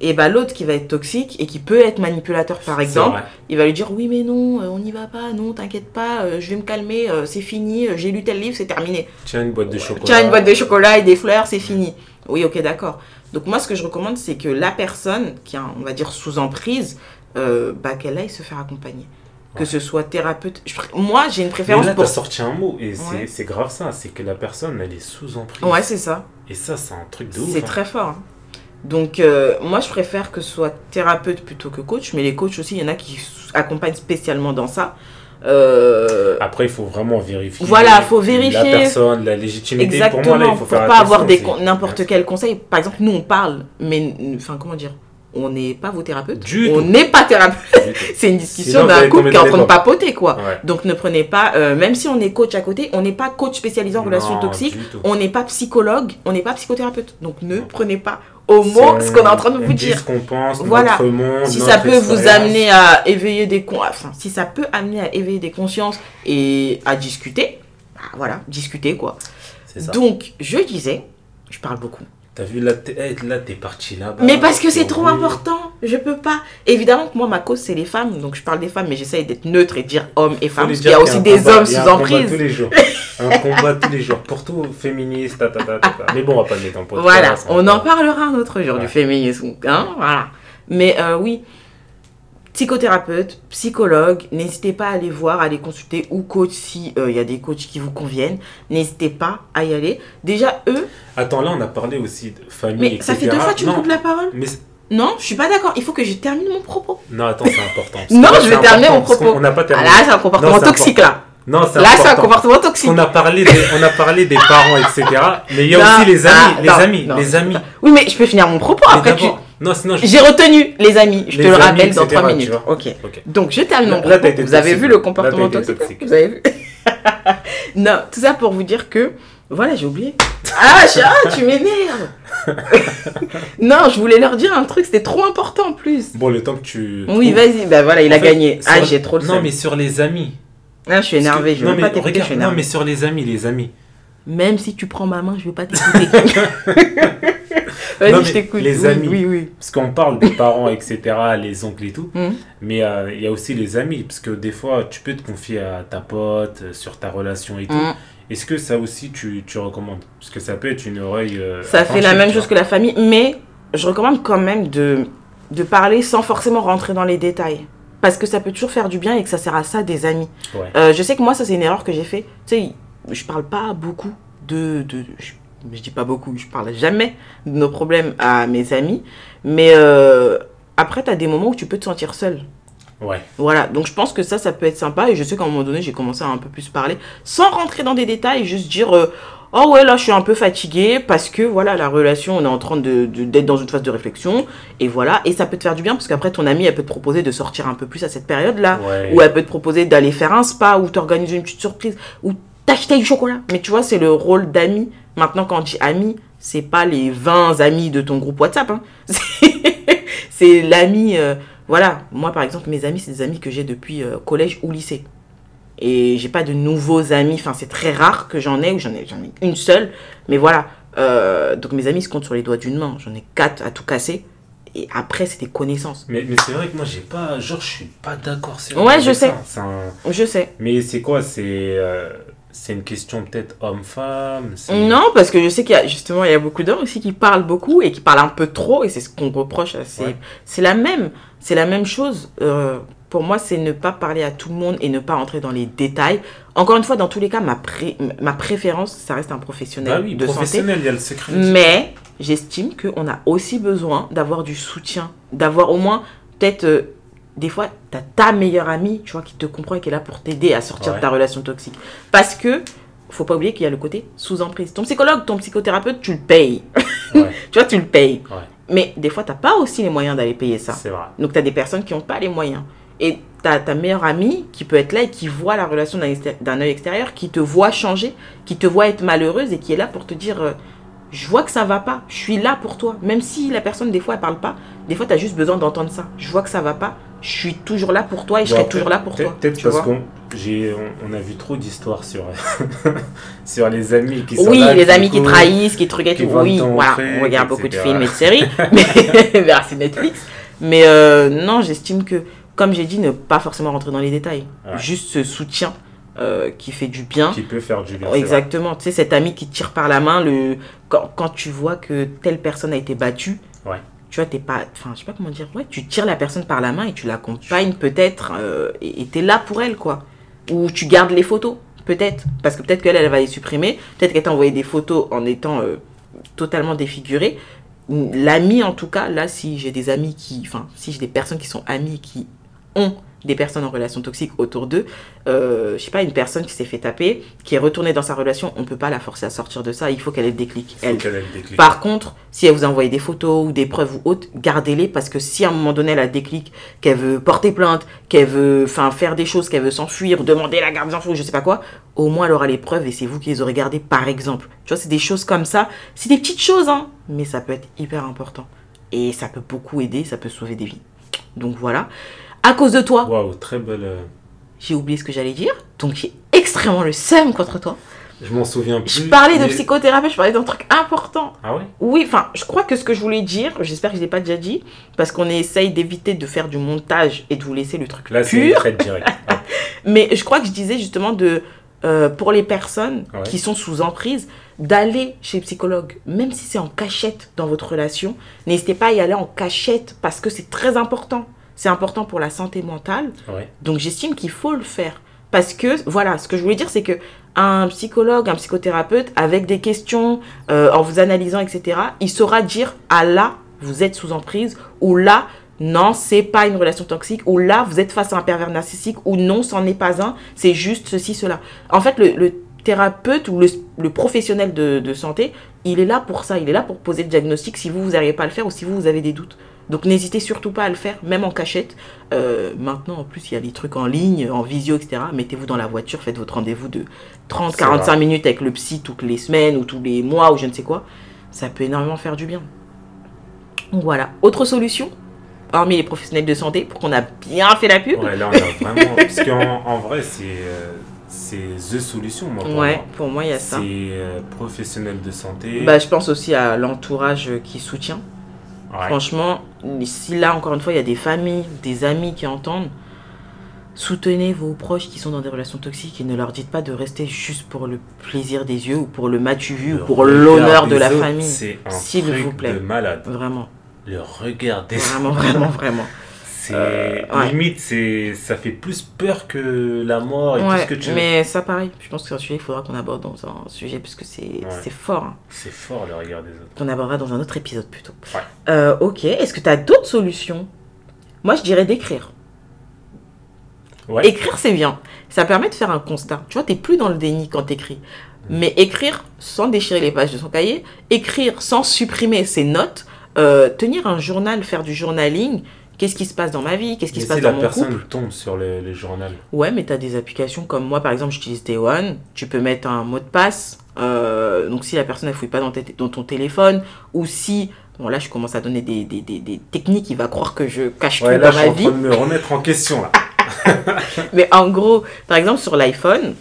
Et bah l'autre qui va être toxique et qui peut être manipulateur par exemple, il va lui dire oui mais non, euh, on n'y va pas, non t'inquiète pas, euh, je vais me calmer, euh, c'est fini, euh, j'ai lu tel livre, c'est terminé. Tiens une boîte de chocolat. Tiens, une boîte de chocolat et des fleurs, c'est fini. Oui, ok, d'accord. Donc moi, ce que je recommande, c'est que la personne qui est, on va dire, sous emprise, euh, bah, qu'elle aille se faire accompagner. Que ce soit thérapeute. Je Moi, j'ai une Mais préférence là, pour... sorti un mot, et c'est Ouais. grave ça, c'est que la personne, elle est sous emprise. Ouais, c'est ça. Et ça, c'est un truc de ouf. C'est hein. très fort. hein. Donc, euh, moi, je préfère que ce soit thérapeute plutôt que coach. Mais les coachs aussi, il y en a qui accompagnent spécialement dans ça. Euh, Après, il faut vraiment vérifier. Voilà, faut vérifier. La personne, la légitimité. Exactement, Pour moi, là, il faut faire pas avoir n'importe quel conseil. Par exemple, nous on parle, mais enfin comment dire, on n'est pas vos thérapeutes. Du on n'est pas thérapeute. C'est une discussion d'un couple qui est en train de papoter quoi. Ouais. Donc ne prenez pas, euh, même si on est coach à côté, on n'est pas coach spécialisé en relations toxiques. On n'est pas psychologue, on n'est pas psychothérapeute. Donc ne prenez pas au mot ce qu'on est en train de vous dire. qu'on pense, Voilà. notre monde, Si notre ça peut vous amener à éveiller des con... enfin, si ça peut amener à éveiller des consciences et à discuter, bah, voilà, discuter quoi. Ça. Donc je disais, je parle beaucoup. T'as vu, là, t'es eh, là, t'es parti là-bas. Mais parce que c'est trop important, je peux pas. Évidemment que moi ma cause c'est les femmes, donc je parle des femmes, mais j'essaye d'être neutre et dire hommes et femmes. Parce qu'il y a aussi des combat- hommes il sous un combat tous emprise. les jours. un combat tous les jours. Pour tout, féministe, ta, ta, ta, ta. Mais bon, on va pas le mettre en podcast. Voilà, hein, on en parlera un autre jour Ouais. du féminisme, hein, voilà. Mais euh, oui, psychothérapeute, psychologue, n'hésitez pas à aller voir, à aller consulter ou coach si euh, il y a des coachs qui vous conviennent. N'hésitez pas à y aller. Déjà eux, Attends, là, on a parlé aussi de famille, mais etc. ça fait deux fois que tu me Non, coupes la parole. Mais Non, je suis pas d'accord. Il faut que je termine mon propos. non, attends, c'est important. Non, je vais terminer mon propos. On n'a pas Ah terminé. là, c'est un comportement Non, toxique là. Non, c'est Là, c'est un comportement toxique. qu'on a parlé des, on a parlé des parents, etc. Mais il y a Non, aussi les amis, ah, les non, amis, non. les amis. Oui, mais je peux finir mon propos Mais après. Tu... Non, sinon, je... J'ai retenu les amis. Je te le rappelle dans etc., 3 tu minutes. Ok. Donc je termine mon propos. Vous avez vu le comportement toxique. Vous avez vu Non, tout ça pour vous dire que voilà, j'ai oublié. Ah, ah, tu m'énerves. non, je voulais leur dire un truc, c'était trop important en plus. Bon, le temps que tu. Oui, vas-y. Bah voilà, il a fait, gagné. Ah, j'ai trop le Non, mais sur les amis. Ah, je suis énervé. Je non, veux pas t'écouter. Je non, mais sur les amis, les amis. Même si tu prends ma main, je veux pas t'écouter. Vas-y, je t'écoute. les Oui, amis. Oui, oui. Parce qu'on parle des parents, etc., les oncles et tout. Mhm. Mais euh, il y a aussi les amis. Parce que des fois, tu peux te confier à ta pote euh, sur ta relation et tout. Mhm. Est-ce que ça aussi, tu, tu recommandes? Parce que ça peut être une oreille. euh, Ça fait la même chose que la famille, mais je recommande quand même de, de parler sans forcément rentrer dans les détails. Parce que ça peut toujours faire du bien et que ça sert à ça des amis. Ouais. Euh, je sais que moi, ça c'est une erreur que j'ai fait. Tu sais, je parle pas beaucoup de... de je, je dis pas beaucoup, je parle jamais de nos problèmes à mes amis. Mais euh, après, tu as des moments où tu peux te sentir seul. Ouais. Voilà, donc je pense que ça, ça peut être sympa. Et je sais qu'à un moment donné, j'ai commencé à un peu plus parler, sans rentrer dans des détails, juste dire euh, Oh ouais, là, je suis un peu fatiguée parce que voilà, la relation, on est en train de, de- d'être dans une phase de réflexion. Et voilà, et ça peut te faire du bien parce qu'après, ton amie, elle peut te proposer de sortir un peu plus à cette période-là. Ouais. Ou elle peut te proposer d'aller faire un spa ou t'organiser une petite surprise ou t'acheter du chocolat. Mais tu vois, c'est le rôle d'ami. Maintenant, quand on dit ami, c'est pas les 20 amis de ton groupe WhatsApp. hein. C'est- l'ami. euh, voilà, moi par exemple, mes amis, c'est des amis que j'ai depuis euh, collège ou lycée. Et j'ai pas de nouveaux amis, enfin c'est très rare que j'en ai, ou j'en ai, j'en ai une seule. Mais voilà, Euh, donc mes amis se comptent sur les doigts d'une main. J'en ai quatre à tout casser. Et après, c'est des connaissances. Mais, mais c'est vrai que moi, j'ai pas. Genre, je suis pas d'accord. c'est- Ouais, je sais. ça. C'est un- Je sais. Mais c'est quoi? C'est euh, c'est une question peut-être homme-femme Non, parce que je sais qu'il y a justement il y a beaucoup d'hommes aussi qui parlent beaucoup et qui parlent un peu trop et c'est ce qu'on reproche. Ouais. C'est la même, c'est la même chose. Euh, pour moi, c'est ne pas parler à tout le monde et ne pas entrer dans les détails. Encore une fois, dans tous les cas, ma, pré- ma préférence, ça reste un professionnel Bah oui, de santé. professionnel, il y a le secret. Mais j'estime qu'on a aussi besoin d'avoir du soutien, d'avoir au moins peut-être euh, des fois t'as ta meilleure amie, tu vois, qui te comprend et qui est là pour t'aider à sortir Ouais. de ta relation toxique. Parce que faut pas oublier qu'il y a le côté sous-emprise. Ton psychologue, ton psychothérapeute, tu le payes. Ouais. tu vois, tu le payes. Ouais. Mais des fois t'as pas aussi les moyens d'aller payer ça. C'est vrai. Donc tu as des personnes qui n'ont pas les moyens. Et tu as ta meilleure amie qui peut être là et qui voit la relation d'un œil extérieur, qui te voit changer, qui te voit être malheureuse et qui est là pour te dire euh, Je vois que ça va pas, je suis là pour toi. Même si la personne, des fois, elle parle pas, des fois, tu as juste besoin d'entendre ça. Je vois que ça va pas, je suis toujours là pour toi et je Bon, serai toujours là pour peut- toi. Peut-être parce qu'on on, on a vu trop d'histoires sur, sur les amis qui sont Oui, là, les amis qui trahissent, qui truquent et tout. Oui, voilà, truc, on regarde beaucoup de films et de séries. mais merci Netflix. Mais euh, non, j'estime que, comme j'ai dit, ne pas forcément rentrer dans les détails. Ouais. Juste ce soutien euh, qui fait du bien. qui peut faire du bien. Exactement. Tu sais, cet ami qui tire par la main, le... quand, quand tu vois que telle personne a été battue, Ouais. tu vois, t'es pas. Enfin, je sais pas comment dire. Ouais, tu tires la personne par la main et tu l'accompagnes peut-être euh, et et t'es là pour elle, quoi. Ou tu gardes les photos, peut-être. Parce que peut-être qu'elle, elle va les supprimer. Peut-être qu'elle t'a envoyé des photos en étant euh, totalement défigurée. L'ami, en tout cas, là, si j'ai des amis qui. Enfin, si j'ai des personnes qui sont amies qui ont des personnes en relation toxique autour d'eux, euh, je sais pas, une personne qui s'est fait taper, qui est retournée dans sa relation, on peut pas la forcer à sortir de ça, il faut qu'elle ait le déclic. Elle. ait le déclic. Par contre, si elle vous a envoyé des photos ou des preuves ou autres, gardez-les parce que si à un moment donné elle a le déclic, qu'elle veut porter plainte, qu'elle veut enfin faire des choses, qu'elle veut s'enfuir, demander la garde des enfants, je sais pas quoi, au moins elle aura les preuves et c'est vous qui les aurez gardées par exemple. Tu vois, c'est des choses comme ça. C'est des petites choses, hein, mais ça peut être hyper important. Et ça peut beaucoup aider, ça peut sauver des vies. Donc voilà. À cause de toi, Waouh, très belle. euh, j'ai oublié ce que j'allais dire. Donc j'ai extrêmement le seum contre toi. Je m'en souviens plus. Je parlais de psychothérapie, je parlais d'un truc important. Ah ouais? Oui, enfin, je crois que ce que je voulais dire, j'espère que je l'ai pas déjà dit, parce qu'on essaye d'éviter de faire du montage et de vous laisser le truc Là, c'est traite directe. Ah, Mais je crois que je disais justement de, euh, pour les personnes Ouais. qui sont sous emprise, d'aller chez le psychologue, même si c'est en cachette dans votre relation. N'hésitez pas à y aller en cachette parce que c'est très important. C'est important pour la santé mentale. ouais. Donc j'estime qu'il faut le faire. Parce que, voilà, ce que je voulais dire, c'est que un psychologue, un psychothérapeute, avec des questions, euh, en vous analysant, etc., il saura dire, ah là, vous êtes sous emprise, ou là, non, c'est pas une relation toxique, ou là, vous êtes face à un pervers narcissique, ou non, c'en est pas un, c'est juste ceci, cela. En fait, le, le thérapeute ou le, le professionnel de, de santé, il est là pour ça, il est là pour poser le diagnostic si vous, vous n'arrivez pas à le faire ou si vous, vous avez des doutes. Donc n'hésitez surtout pas à le faire, même en cachette. Euh, maintenant, en plus, il y a des trucs en ligne, en visio, etc. Mettez-vous dans la voiture, faites votre rendez-vous de 30, C'est 45 vrai. minutes avec le psy toutes les semaines ou tous les mois ou je ne sais quoi. Ça peut énormément faire du bien. Donc voilà. Autre solution, hormis les professionnels de santé, pour qu'on a bien fait la pub. Ouais, là, on a vraiment. Parce qu'en en vrai, c'est euh, c'est The Solution, moi. pour Ouais, moi. pour moi, il y a ça. C'est euh, professionnel de santé. Bah, je pense aussi à l'entourage qui soutient. Ouais. Franchement, si là, encore une fois, il y a des familles, des amis qui entendent, soutenez vos proches qui sont dans des relations toxiques et ne leur dites pas de rester juste pour le plaisir des yeux ou pour le matu vu ou pour l'honneur de la autres, famille. S'il vous plaît. de malade. Vraiment, Le regard des vraiment, vraiment, vraiment. C'est Euh, ouais. limite, c'est ça fait plus peur que la mort et tout ce Ouais, que tu veux. mais ça, pareil, je pense que c'est un sujet qu'il faudra qu'on aborde dans un sujet puisque c'est c'est fort. hein. C'est fort le regard des autres. qu'on abordera dans un autre épisode plutôt. Euh, ok, est-ce que tu as d'autres solutions? Moi, je dirais d'écrire. Écrire, c'est bien. Ça permet de faire un constat. Tu vois, t'es plus dans le déni quand t'écris. Mm. Mais écrire sans déchirer les pages de son cahier, écrire sans supprimer ses notes, euh, tenir un journal, faire du journaling. Qu'est-ce qui se passe dans ma vie? Qu'est-ce qui Mais se passe si dans la mon personne couple? tombe sur le, le journal. Ouais, mais tu as des applications comme moi, par exemple, j'utilise Day One. Tu peux mettre un mot de passe. Euh, donc, si la personne ne fouille pas dans, dans ton téléphone, ou si Bon, là, je commence à donner des, des, des, des techniques. Il va croire que je cache Ouais, tout là, dans je suis ma en vie. train de me remettre en question, là. Mais en gros, par exemple, sur l'iPhone,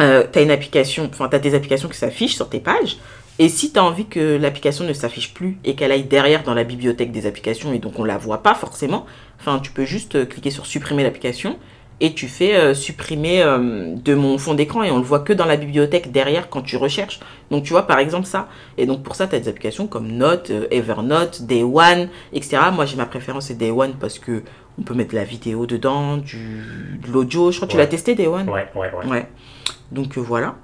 euh, tu as une application, enfin, tu as des applications qui s'affichent sur tes pages. Et si tu as envie que l'application ne s'affiche plus et qu'elle aille derrière dans la bibliothèque des applications et donc on la voit pas forcément, enfin, tu peux juste euh, cliquer sur supprimer l'application et tu fais euh, supprimer euh, de mon fond d'écran et on le voit que dans la bibliothèque derrière quand tu recherches. Donc tu vois par exemple ça. Et donc pour ça, tu as des applications comme Note, euh, Evernote, Day One, etc. Moi j'ai ma préférence c'est Day One parce que on peut mettre de la vidéo dedans, du, de l'audio. Je crois que tu l'as testé Day One? Ouais, ouais, ouais. Ouais. Donc voilà.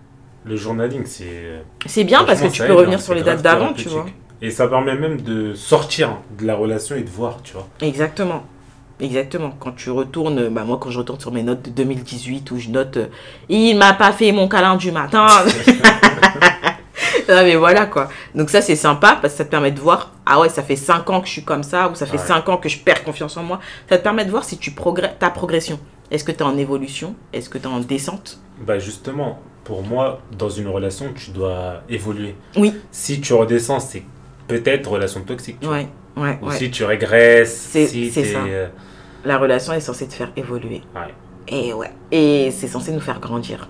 Le journalisme, c'est. C'est bien parce que tu peux revenir hein, sur les dates d'avant, tu vois. Et ça permet même de sortir de la relation et de voir, tu vois. Exactement. Exactement. Quand tu retournes, bah moi quand je retourne sur mes notes de 2018 où je note euh, il m'a pas fait mon câlin du matin. non mais voilà quoi. Donc ça c'est sympa parce que ça te permet de voir ah ouais ça fait 5 ans que je suis comme ça ou ça fait Ouais. 5 ans que je perds confiance en moi. Ça te permet de voir si tu progresses ta progression. Est-ce que tu es en évolution? Est-ce que tu es en descente? Bah justement, pour moi, dans une relation, tu dois évoluer. Oui. Si tu redescends, c'est peut-être relation toxique. Ouais, ouais, Ou ouais. si tu régresses, C'est- si ça. euh, La relation est censée te faire évoluer. Ouais. Et ouais. Et c'est censé nous faire grandir.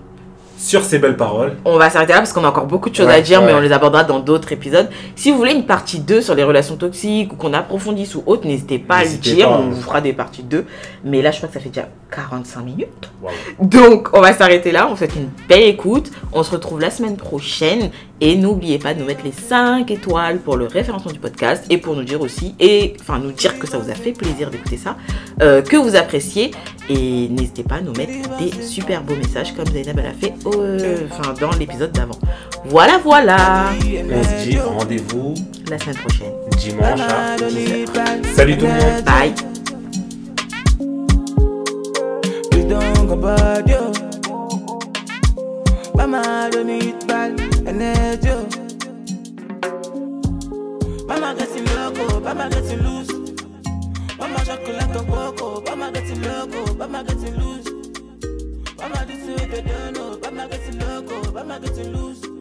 Sur ces belles paroles, On va s'arrêter là parce qu'on a encore beaucoup de choses Ouais, à dire, mais on les abordera dans d'autres épisodes. Si vous voulez une partie 2 sur les relations toxiques ou qu'on approfondisse ou autre, n'hésitez pas à le dire. pas, on vous fera des parties 2. Mais là, je crois que ça fait déjà 45 minutes. Donc, on va s'arrêter là. On vous souhaite une belle écoute. On se retrouve la semaine prochaine. Et n'oubliez pas de nous mettre les 5 étoiles pour le référencement du podcast et pour nous dire aussi, et enfin nous dire que ça vous a fait plaisir d'écouter ça, euh, que vous appréciez. Et n'hésitez pas à nous mettre des super beaux messages comme Zainab elle a fait euh, enfin, dans l'épisode d'avant. Voilà, voilà. on se dit rendez-vous La semaine prochaine. dimanche à 10h. Salut tout le monde. Bye. Please don't go bad, yo. Mama don't need bad energy. yo. Mama getting loco, mama getting loose. Mama chocolate on coco, mama getting loco, mama getting loose. Mama this way they don't know, mama getting loco, mama getting loose.